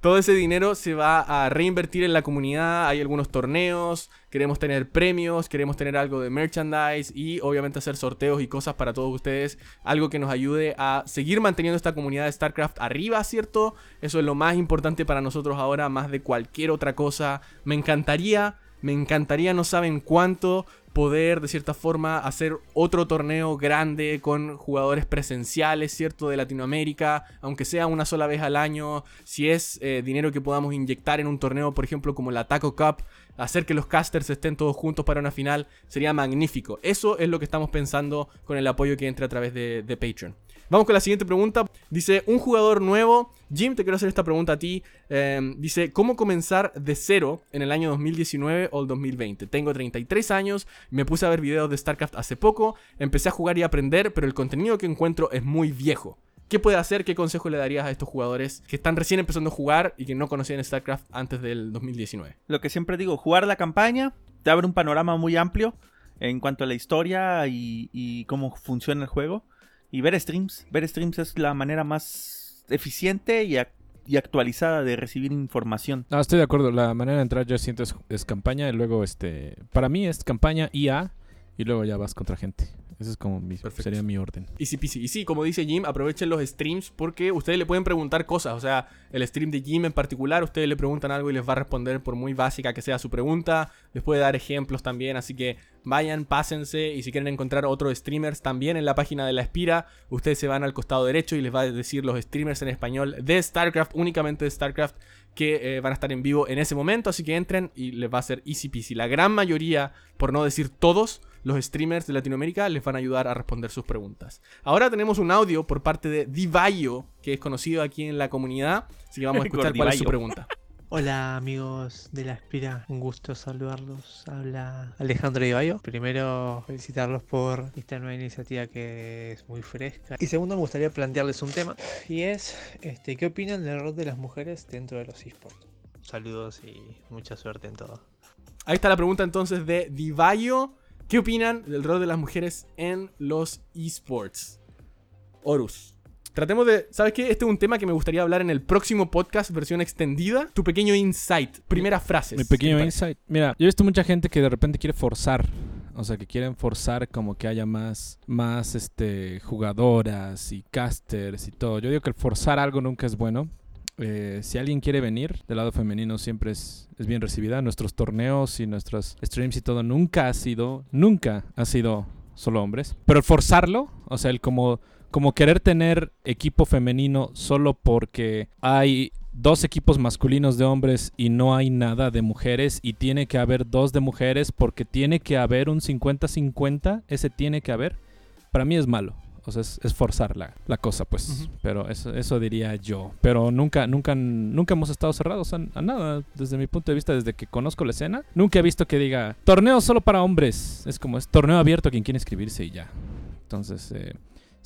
Todo ese dinero se va a reinvertir en la comunidad. Hay algunos torneos, queremos tener premios, queremos tener algo de merchandise y obviamente hacer sorteos y cosas para todos ustedes. Algo que nos ayude a seguir manteniendo esta comunidad de StarCraft arriba, ¿cierto? Eso es lo más importante para nosotros ahora, más de cualquier otra cosa. Me encantaría, me encantaría, no saben cuánto, poder de cierta forma hacer otro torneo grande con jugadores presenciales, ¿cierto? De Latinoamérica, aunque sea una sola vez al año, si es eh, dinero que podamos inyectar en un torneo, por ejemplo, como la Taco Cup, hacer que los casters estén todos juntos para una final, sería magnífico. Eso es lo que estamos pensando con el apoyo que entre a través de, de Patreon. Vamos con la siguiente pregunta. Dice, un jugador nuevo. Jim, te quiero hacer esta pregunta a ti. Em, dice, ¿cómo comenzar de cero en el año 2019 o el 2020? Tengo 33 años, me puse a ver videos de StarCraft hace poco, empecé a jugar y aprender, pero el contenido que encuentro es muy viejo. ¿Qué puede hacer? ¿Qué consejo le darías a estos jugadores que están recién empezando a jugar y que no conocían StarCraft antes del 2019?
Lo que siempre digo, jugar la campaña te abre un panorama muy amplio en cuanto a la historia y cómo funciona el juego. Y ver streams. Ver streams es la manera más eficiente y, actualizada de recibir información.
No, estoy de acuerdo. La manera de entrar yo siento es, campaña y luego este... Para mí es campaña IA y luego ya vas contra gente. Ese es como mi, sería mi orden.
Y sí, Y sí, como dice Jim, aprovechen los streams porque ustedes le pueden preguntar cosas. O sea, el stream de Jim en particular, ustedes le preguntan algo y les va a responder por muy básica que sea su pregunta. Les puede dar ejemplos también. Así que vayan, pásense. Y si quieren encontrar otros streamers también en la página de la Espira, ustedes se van al costado derecho y les va a decir los streamers en español de StarCraft, únicamente de StarCraft que eh, van a estar en vivo en ese momento, así que entren y les va a ser easy peasy. La gran mayoría, por no decir todos, los streamers de Latinoamérica les van a ayudar a responder sus preguntas. Ahora tenemos un audio por parte de Divayo, que es conocido aquí en la comunidad, así que vamos a escuchar cuál es su pregunta.
Hola amigos de La Espira, un gusto saludarlos. Habla Alejandro Divayo. Primero felicitarlos por esta nueva iniciativa que es muy fresca. Y segundo me gustaría plantearles un tema y es este, ¿qué opinan del rol de las mujeres dentro de los esports? Saludos y mucha suerte en todo.
Ahí está la pregunta entonces de Divayo. ¿Qué opinan del rol de las mujeres en los esports? Horus. Tratemos de. ¿Sabes qué? Este es un tema que me gustaría hablar en el próximo podcast, versión extendida. Tu pequeño insight. Primera frase.
Mi pequeño insight. Mira, yo he visto mucha gente que de repente quiere forzar. O sea, que quieren forzar como que haya más, más este, jugadoras y casters y todo. Yo digo que el forzar algo nunca es bueno. Eh, si alguien quiere venir del lado femenino siempre es, bien recibida. Nuestros torneos y nuestros streams y todo nunca ha sido, nunca ha sido solo hombres. Pero el forzarlo, o sea, el como como querer tener equipo femenino solo porque hay dos equipos masculinos de hombres y no hay nada de mujeres y tiene que haber dos de mujeres porque tiene que haber un 50-50, ese tiene que haber, para mí es malo. O sea, es, forzar la, cosa, pues. Pero eso, eso diría yo. Pero nunca, nunca, nunca hemos estado cerrados a, nada, desde mi punto de vista, desde que conozco la escena. Nunca he visto que diga, torneo solo para hombres. Es como, es torneo abierto a quien quiere inscribirse y ya. Entonces, eh,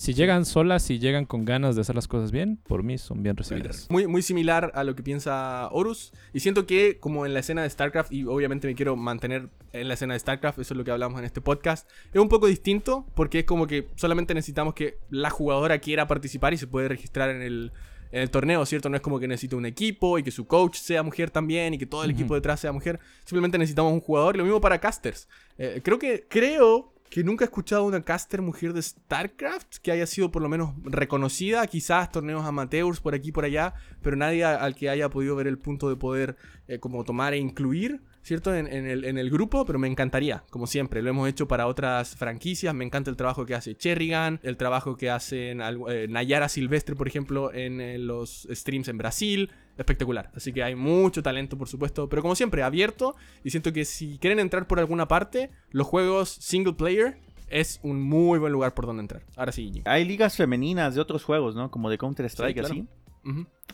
si llegan solas, si llegan con ganas de hacer las cosas bien, por mí son bien recibidas.
Muy, muy similar a lo que piensa Horus. Y siento que, como en la escena de StarCraft, y obviamente me quiero mantener en la escena de StarCraft, eso es lo que hablamos en este podcast, es un poco distinto porque es como que solamente necesitamos que la jugadora quiera participar y se puede registrar en el, en el torneo, ¿cierto? No es como que necesite un equipo y que su coach sea mujer también y que todo el equipo detrás sea mujer. Simplemente necesitamos un jugador. Lo mismo para casters. Eh, creo que, creo que nunca he escuchado una caster mujer de StarCraft que haya sido por lo menos reconocida, quizás torneos amateurs por aquí y por allá, pero nadie al que haya podido ver el punto de poder eh, como tomar e incluir. ¿Cierto? En, el, grupo, pero me encantaría, como siempre. Lo hemos hecho para otras franquicias. Me encanta el trabajo que hace Cherrigan, el trabajo que hacen eh, Nayara Silvestre, por ejemplo, en, en, los streams en Brasil. Espectacular. Así que hay mucho talento, por supuesto. Pero como siempre, abierto. Y siento que si quieren entrar por alguna parte, los juegos single player es un muy buen lugar por donde entrar. Ahora sí,
Hay ligas femeninas de otros juegos, ¿no? Como de Counter-Strike, así.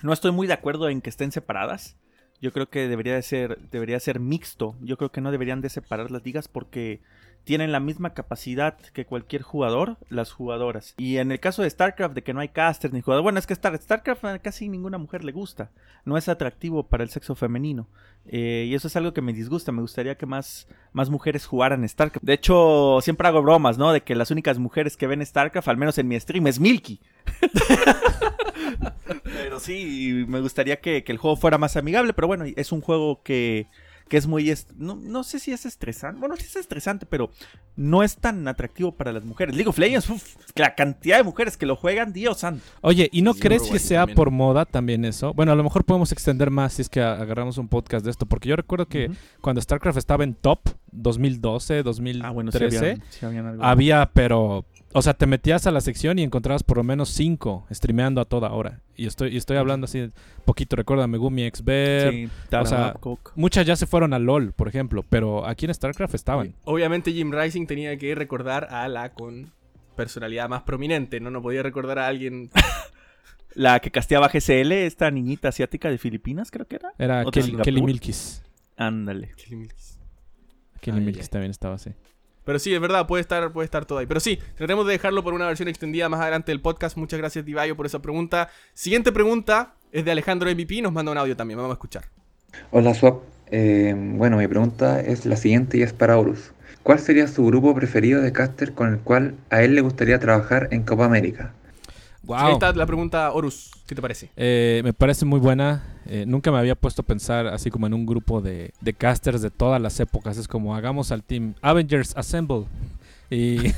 No estoy muy de acuerdo en que estén separadas. Yo creo que debería de ser, debería ser mixto. Yo creo que no deberían de separar las ligas porque tienen la misma capacidad que cualquier jugador, las jugadoras. Y en el caso de StarCraft, de que no hay casters ni jugadores, bueno, es que Star, StarCraft casi ninguna mujer le gusta, no es atractivo para el sexo femenino. Eh, y eso es algo que me disgusta, me gustaría que más, más mujeres jugaran StarCraft. De hecho, siempre hago bromas, ¿no? De que las únicas mujeres que ven StarCraft, al menos en mi stream, es Milky. Pero sí, me gustaría que, que el juego fuera más amigable, pero bueno, es un juego que que es muy... No, no, sé si es estresante. Bueno, sí es estresante, pero no es tan atractivo para las mujeres. League of Legends, la cantidad de mujeres que lo juegan, Dios santo.
Oye, ¿y no crees que sea por moda también eso? Bueno, a lo mejor podemos extender más si es que agarramos un podcast de esto, porque yo recuerdo que cuando StarCraft estaba en top, 2012, 2013, ah, había, pero o sea, te metías a la sección y encontrabas por lo menos cinco streameando a toda hora. Y estoy, estoy hablando así poquito, recuerda Megumi Expert. Sí, o sea, muchas ya se fueron a LOL, por ejemplo, pero aquí en StarCraft estaban.
Obviamente Jim Rising tenía que recordar a la con personalidad más prominente, ¿no? No podía recordar a alguien...
la que casteaba GCL, esta niñita asiática de Filipinas, creo que era.
Era Kelly, Milkis.
Ándale.
Kelly Milkis. Kelly Milkis también estaba así.
Pero sí, es verdad, puede estar, puede estar todo ahí. Pero sí, tratemos de dejarlo por una versión extendida más adelante del podcast. Muchas gracias, Divayo, por esa pregunta. Siguiente pregunta es de Alejandro MVP, nos manda un audio también, vamos a escuchar.
Hola, Swap. Eh, bueno, mi pregunta es la siguiente y es para Horus. ¿Cuál sería su grupo preferido de caster con el cual a él le gustaría trabajar en Copa América?
Ahí está la pregunta, Horus. ¿Qué te parece?
Eh, me parece muy buena. Eh, nunca me había puesto a pensar así como en un grupo de, casters de todas las épocas. Es como hagamos al team Avengers Assemble. Y,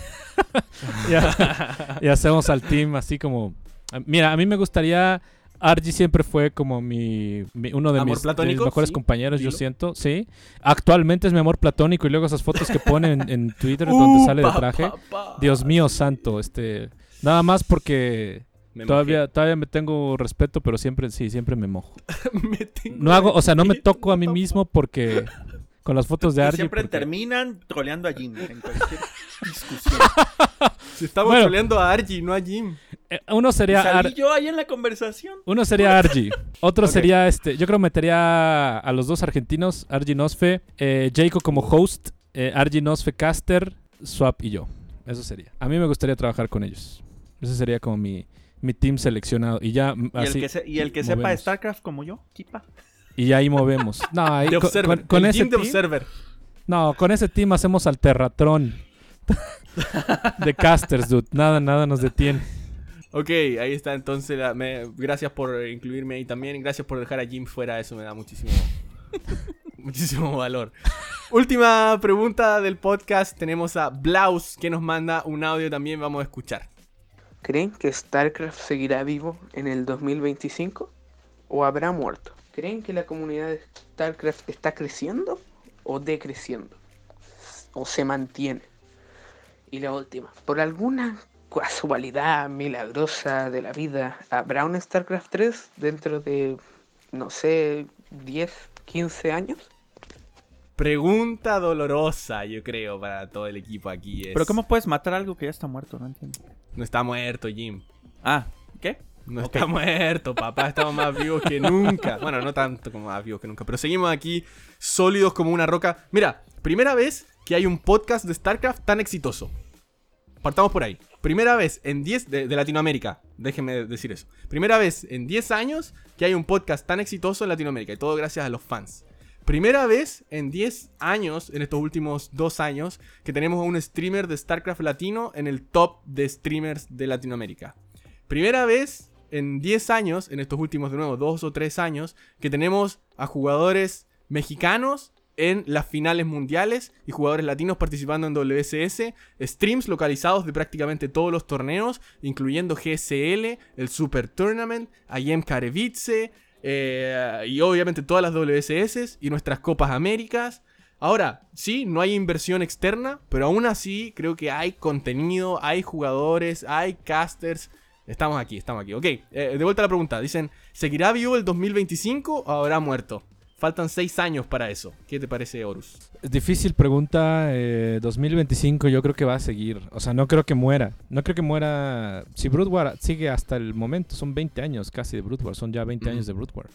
y, hacemos al team así como... Mira, a mí me gustaría... Argy siempre fue como mi, uno de mis, mejores compañeros, yo siento, sí. Actualmente es mi amor platónico y luego esas fotos que ponen en, Twitter donde uh, sale de traje. Dios mío santo, este Nada más porque todavía, todavía me tengo respeto, pero siempre, sí, siempre me mojo. no hago, o sea, no me toco a mí mismo porque con las fotos de Argy.
Siempre terminan troleando a Jim en cualquier discusión.
Si estamos troleando a Argy, no a Jim.
Eh, uno sería
Ar yo ahí en la conversación.
Uno sería Argy. Otro sería este. Yo creo metería a los dos argentinos, Argy Nosfe, eh, Jacob como host, eh, Argy Nosfe caster, Swap y yo. Eso sería. A mí me gustaría trabajar con ellos. Ese sería como mi, team seleccionado. Y ya
¿Y el que, y el que sepa StarCraft como yo, Kipa.
Y ahí movemos. No,
con, ese team,
No, con ese team hacemos al Terratron. de casters, dude. Nada, nada nos detiene.
Ok, ahí está entonces. gracias por incluirme ahí también. Gracias por dejar a Jim fuera. Eso me da muchísimo, muchísimo valor. Última pregunta del podcast. Tenemos a Blaus que nos manda un audio también. Vamos a escuchar.
¿Creen que StarCraft seguirá vivo en el 2025 o habrá muerto? ¿Creen que la comunidad de StarCraft está creciendo o decreciendo? ¿O se mantiene? Y la última, por alguna casualidad milagrosa de la vida, ¿habrá un StarCraft 3 dentro de, no sé, 10, 15 años?
Pregunta dolorosa, yo creo, para todo el equipo aquí.
Pero ¿cómo puedes matar algo que ya está muerto? No entiendo.
No está muerto, Jim.
Ah, ¿qué?
No está muerto, papá. Estamos más vivos que nunca. Bueno, no tanto como más vivos que nunca, pero seguimos aquí sólidos como una roca. Mira, primera vez que hay un podcast de StarCraft tan exitoso. Partamos por ahí. Primera vez en 10 de, de, Latinoamérica, déjenme decir eso. Primera vez en 10 años que hay un podcast tan exitoso en Latinoamérica y todo gracias a los fans. Primera vez en 10 años, en estos últimos 2 años, que tenemos a un streamer de StarCraft latino en el top de streamers de Latinoamérica. Primera vez en 10 años, en estos últimos de nuevo, 2 o 3 años, que tenemos a jugadores mexicanos en las finales mundiales y jugadores latinos participando en WSS, streams localizados de prácticamente todos los torneos, incluyendo GSL, el Super Tournament, IEM Karevice eh, y obviamente todas las WSS y nuestras Copas Américas. Ahora, sí, no hay inversión externa, pero aún así creo que hay contenido, hay jugadores, hay casters. Estamos aquí, estamos aquí. Ok, eh, de vuelta a la pregunta. Dicen, ¿seguirá vivo el 2025 o habrá muerto? Faltan seis años para eso. ¿Qué te parece, Horus?
Difícil pregunta. 2025 eh, yo creo que va a seguir. O sea, no creo que muera. No creo que muera. Si Brood War sigue hasta el momento, son 20 años casi de Brood War. Son ya 20 años de Brood War.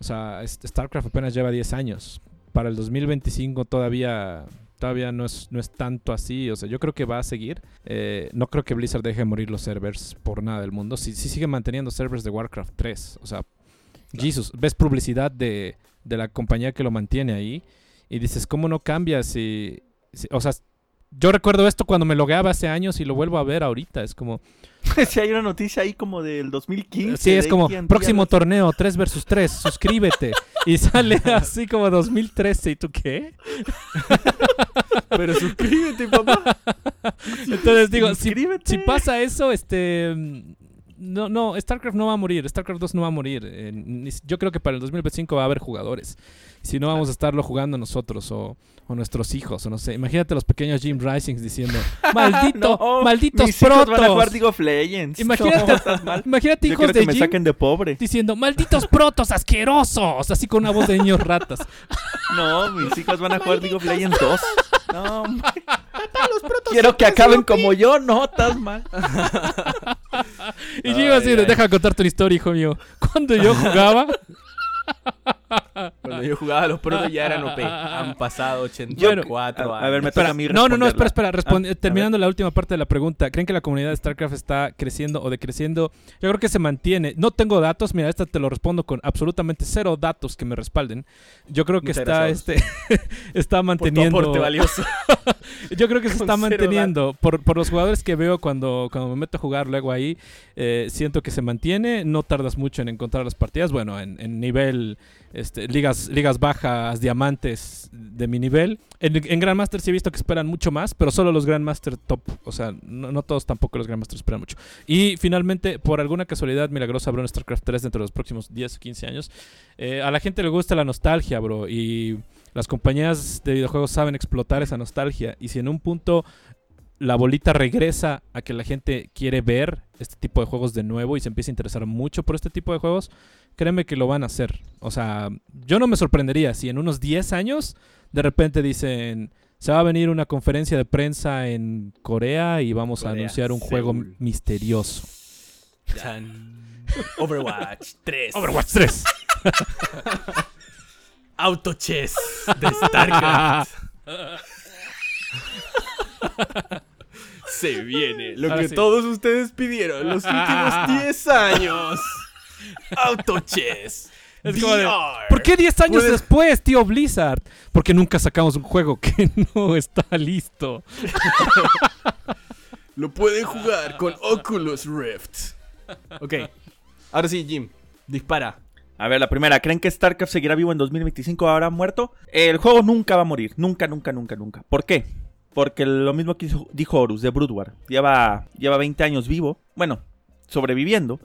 O sea, StarCraft apenas lleva 10 años. Para el 2025 todavía todavía no es, no es tanto así. O sea, yo creo que va a seguir. Eh, no creo que Blizzard deje morir los servers por nada del mundo. Si, si sigue manteniendo servers de Warcraft 3. O sea, Jesus, ves publicidad de de la compañía que lo mantiene ahí. Y dices, ¿cómo no cambia si, o sea, yo recuerdo esto cuando me logueaba hace años y lo vuelvo a ver ahorita. Es como.
si hay una noticia ahí como del 2015.
Sí, es como próximo torneo 3 versus 3, suscríbete. y sale así como 2013. ¿Y tú qué?
Pero suscríbete, papá.
Entonces digo, si, si, pasa eso, este no, no, StarCraft no va a morir, StarCraft 2 no va a morir. yo creo que para el 2025 va a haber jugadores. Si no, vamos a estarlo jugando nosotros o, nuestros hijos, o no sé. Imagínate los pequeños Jim Risings diciendo, maldito, malditos mis protos.
van a jugar League of Legends.
Imagínate, imagínate hijos de
que me saquen de pobre.
Diciendo, malditos protos asquerosos, así con una voz de niños ratas.
No, mis hijos van a jugar League of Legends 2. No, los protos Quiero que acaben como yo, no, estás mal.
y yo iba a decir, deja contarte una historia, hijo mío. Cuando yo jugaba,
Cuando yo jugaba a los protos ya eran OP. Han pasado 84 años.
A, ver, me toca a mí
No, no, no, espera, espera. Ah, terminando la última parte de la pregunta. ¿Creen que la comunidad de StarCraft está creciendo o decreciendo? Yo creo que se mantiene. No tengo datos. Mira, esta te lo respondo con absolutamente cero datos que me respalden. Yo creo que está este está manteniendo.
Por valioso.
yo creo que se está manteniendo. Por, por, los jugadores que veo cuando, cuando me meto a jugar luego ahí, eh, siento que se mantiene. No tardas mucho en encontrar las partidas. Bueno, en, en nivel este, ligas, ligas bajas, diamantes de mi nivel. En, en Grandmaster sí he visto que esperan mucho más, pero solo los Grandmaster top. O sea, no, todos tampoco los Grandmaster esperan mucho. Y finalmente, por alguna casualidad milagrosa, habrá un StarCraft 3 dentro de los próximos 10 o 15 años. Eh, a la gente le gusta la nostalgia, bro. Y las compañías de videojuegos saben explotar esa nostalgia. Y si en un punto la bolita regresa a que la gente quiere ver este tipo de juegos de nuevo y se empieza a interesar mucho por este tipo de juegos, créeme que lo van a hacer. O sea, yo no me sorprendería si en unos 10 años de repente dicen, se va a venir una conferencia de prensa en Corea y vamos a anunciar un juego misterioso.
Overwatch 3.
Overwatch 3.
Auto Chess de StarCraft. Se viene lo que todos ustedes pidieron los últimos 10 años. Auto Chess.
¿Por qué 10 años después, tío Blizzard? Porque nunca sacamos un juego que no está listo.
Lo pueden jugar con Oculus Rift. Ok. Ahora sí, Jim. Dispara.
A ver, la primera. ¿Creen que StarCraft seguirá vivo en 2025 o habrá muerto? El juego nunca va a morir. Nunca, nunca, nunca, nunca. ¿Por qué? Porque lo mismo que dijo Horus de Broodwar. Lleva, lleva 20 años vivo. Bueno, sobreviviendo.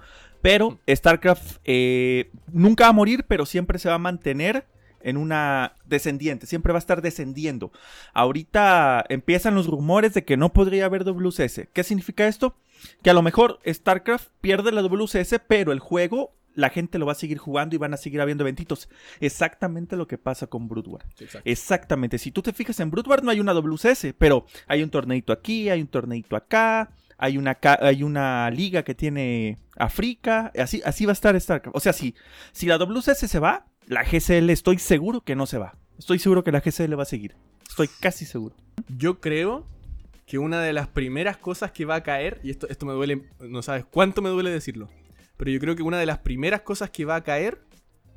Pero StarCraft eh, nunca va a morir, pero siempre se va a mantener en una descendiente, siempre va a estar descendiendo. Ahorita empiezan los rumores de que no podría haber WCS. ¿Qué significa esto? Que a lo mejor StarCraft pierde la WCS, pero el juego la gente lo va a seguir jugando y van a seguir habiendo eventitos. Exactamente lo que pasa con Brood exactamente. Si tú te fijas en Brood no hay una WCS, pero hay un torneito aquí, hay un torneito acá, hay una, hay una liga que tiene África, así, así va a estar StarCraft. O sea, si, si la WCS se va, la GCL estoy seguro que no se va. Estoy seguro que la GCL va a seguir. Estoy casi seguro.
Yo creo que una de las primeras cosas que va a caer, y esto, esto me duele, no sabes cuánto me duele decirlo, pero yo creo que una de las primeras cosas que va a caer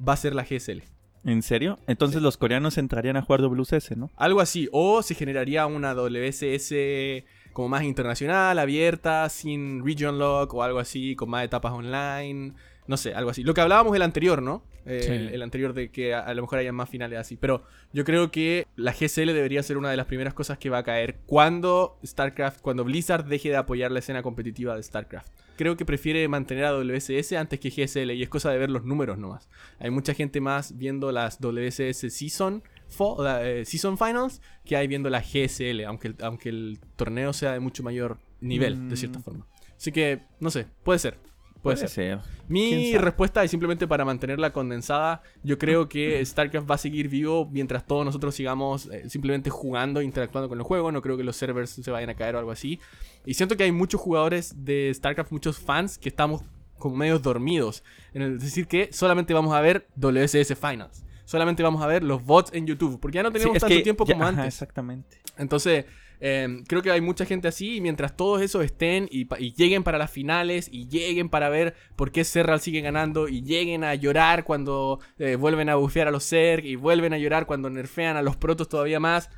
va a ser la GSL.
¿En serio? Entonces los coreanos entrarían a jugar WCS, ¿no?
Algo así. O se generaría una WSS como más internacional, abierta, sin region lock o algo así, con más etapas online. No sé, algo así. Lo que hablábamos el anterior, ¿no? Eh,
Sí.
el, el anterior de que a, a lo mejor haya más finales así. Pero yo creo que la GSL debería ser una de las primeras cosas que va a caer cuando StarCraft, cuando Blizzard deje de apoyar la escena competitiva de StarCraft. Creo que prefiere mantener a WSS antes que GSL y es cosa de ver los números nomás. Hay mucha gente más viendo las WSS Season, la, eh, season Finals que hay viendo la GSL, aunque el, aunque el torneo sea de mucho mayor nivel, de cierta
Mm.
forma. Así que, no sé, puede ser. Puede, ser.
ser.
Mi respuesta es simplemente para mantenerla condensada. Yo creo que StarCraft va a seguir vivo mientras todos nosotros sigamos eh, simplemente jugando, interactuando con el juego. No creo que los servers se vayan a caer o algo así. Y siento que hay muchos jugadores de StarCraft, muchos fans, que estamos como medios dormidos. El decir que solamente vamos a ver WSS Finals. Solamente vamos a ver los bots en YouTube. Porque ya no tenemos
Sí,
tanto tiempo
ya-
como
ajá,
antes.
exactamente.
Entonces, eh, creo que hay mucha gente así y mientras todos esos estén y lleguen para las finales y lleguen para ver por qué Serral sigue ganando y lleguen a llorar cuando eh, vuelven a bufear a los Zerg y vuelven a llorar cuando nerfean a los protos todavía más,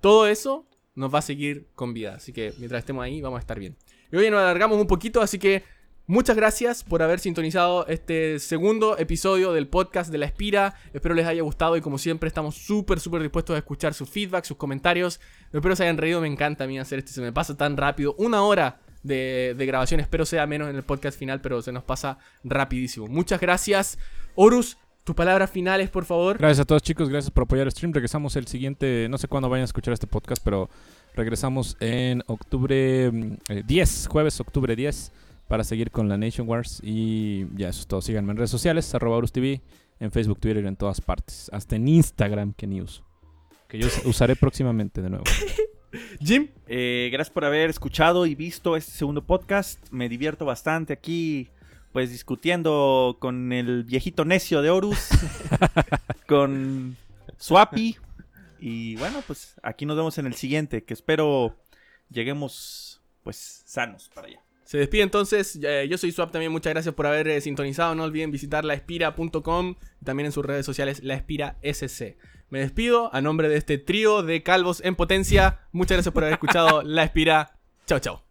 todo eso nos va a seguir con vida. Así que mientras estemos ahí vamos a estar bien. Y hoy nos alargamos un poquito, así que muchas gracias por haber sintonizado este segundo episodio del podcast de La Espira. Espero les haya gustado y como siempre estamos súper, súper dispuestos a escuchar su feedback, sus comentarios. Espero se hayan reído, me encanta a mí hacer esto, se me pasa tan rápido. Una hora de, de grabación, espero sea menos en el podcast final, pero se nos pasa rapidísimo. Muchas gracias. Horus, tus palabras finales, por favor.
Gracias a todos chicos, gracias por apoyar el stream. Regresamos el siguiente, no sé cuándo vayan a escuchar este podcast, pero regresamos en octubre mm, eh, 10, jueves octubre 10, para seguir con la Nation Wars. Y ya eso es todo. Síganme en redes sociales, arroba TV, en Facebook, Twitter y en todas partes. Hasta en Instagram que ni uso. Que yo us- usaré próximamente de nuevo.
Jim,
Eh, gracias por haber escuchado y visto este segundo podcast. Me divierto bastante aquí, pues discutiendo con el viejito necio de Horus, con Swappy. Y bueno, pues aquí nos vemos en el siguiente, que espero lleguemos pues sanos para allá.
Se despide entonces. eh, yo soy Swap también. Muchas gracias por haber eh, sintonizado. No olviden visitar laespira.com y también en sus redes sociales Laespira SC. Me despido a nombre de este trío de calvos en potencia. Muchas gracias por haber escuchado La Espira. Chao, chao.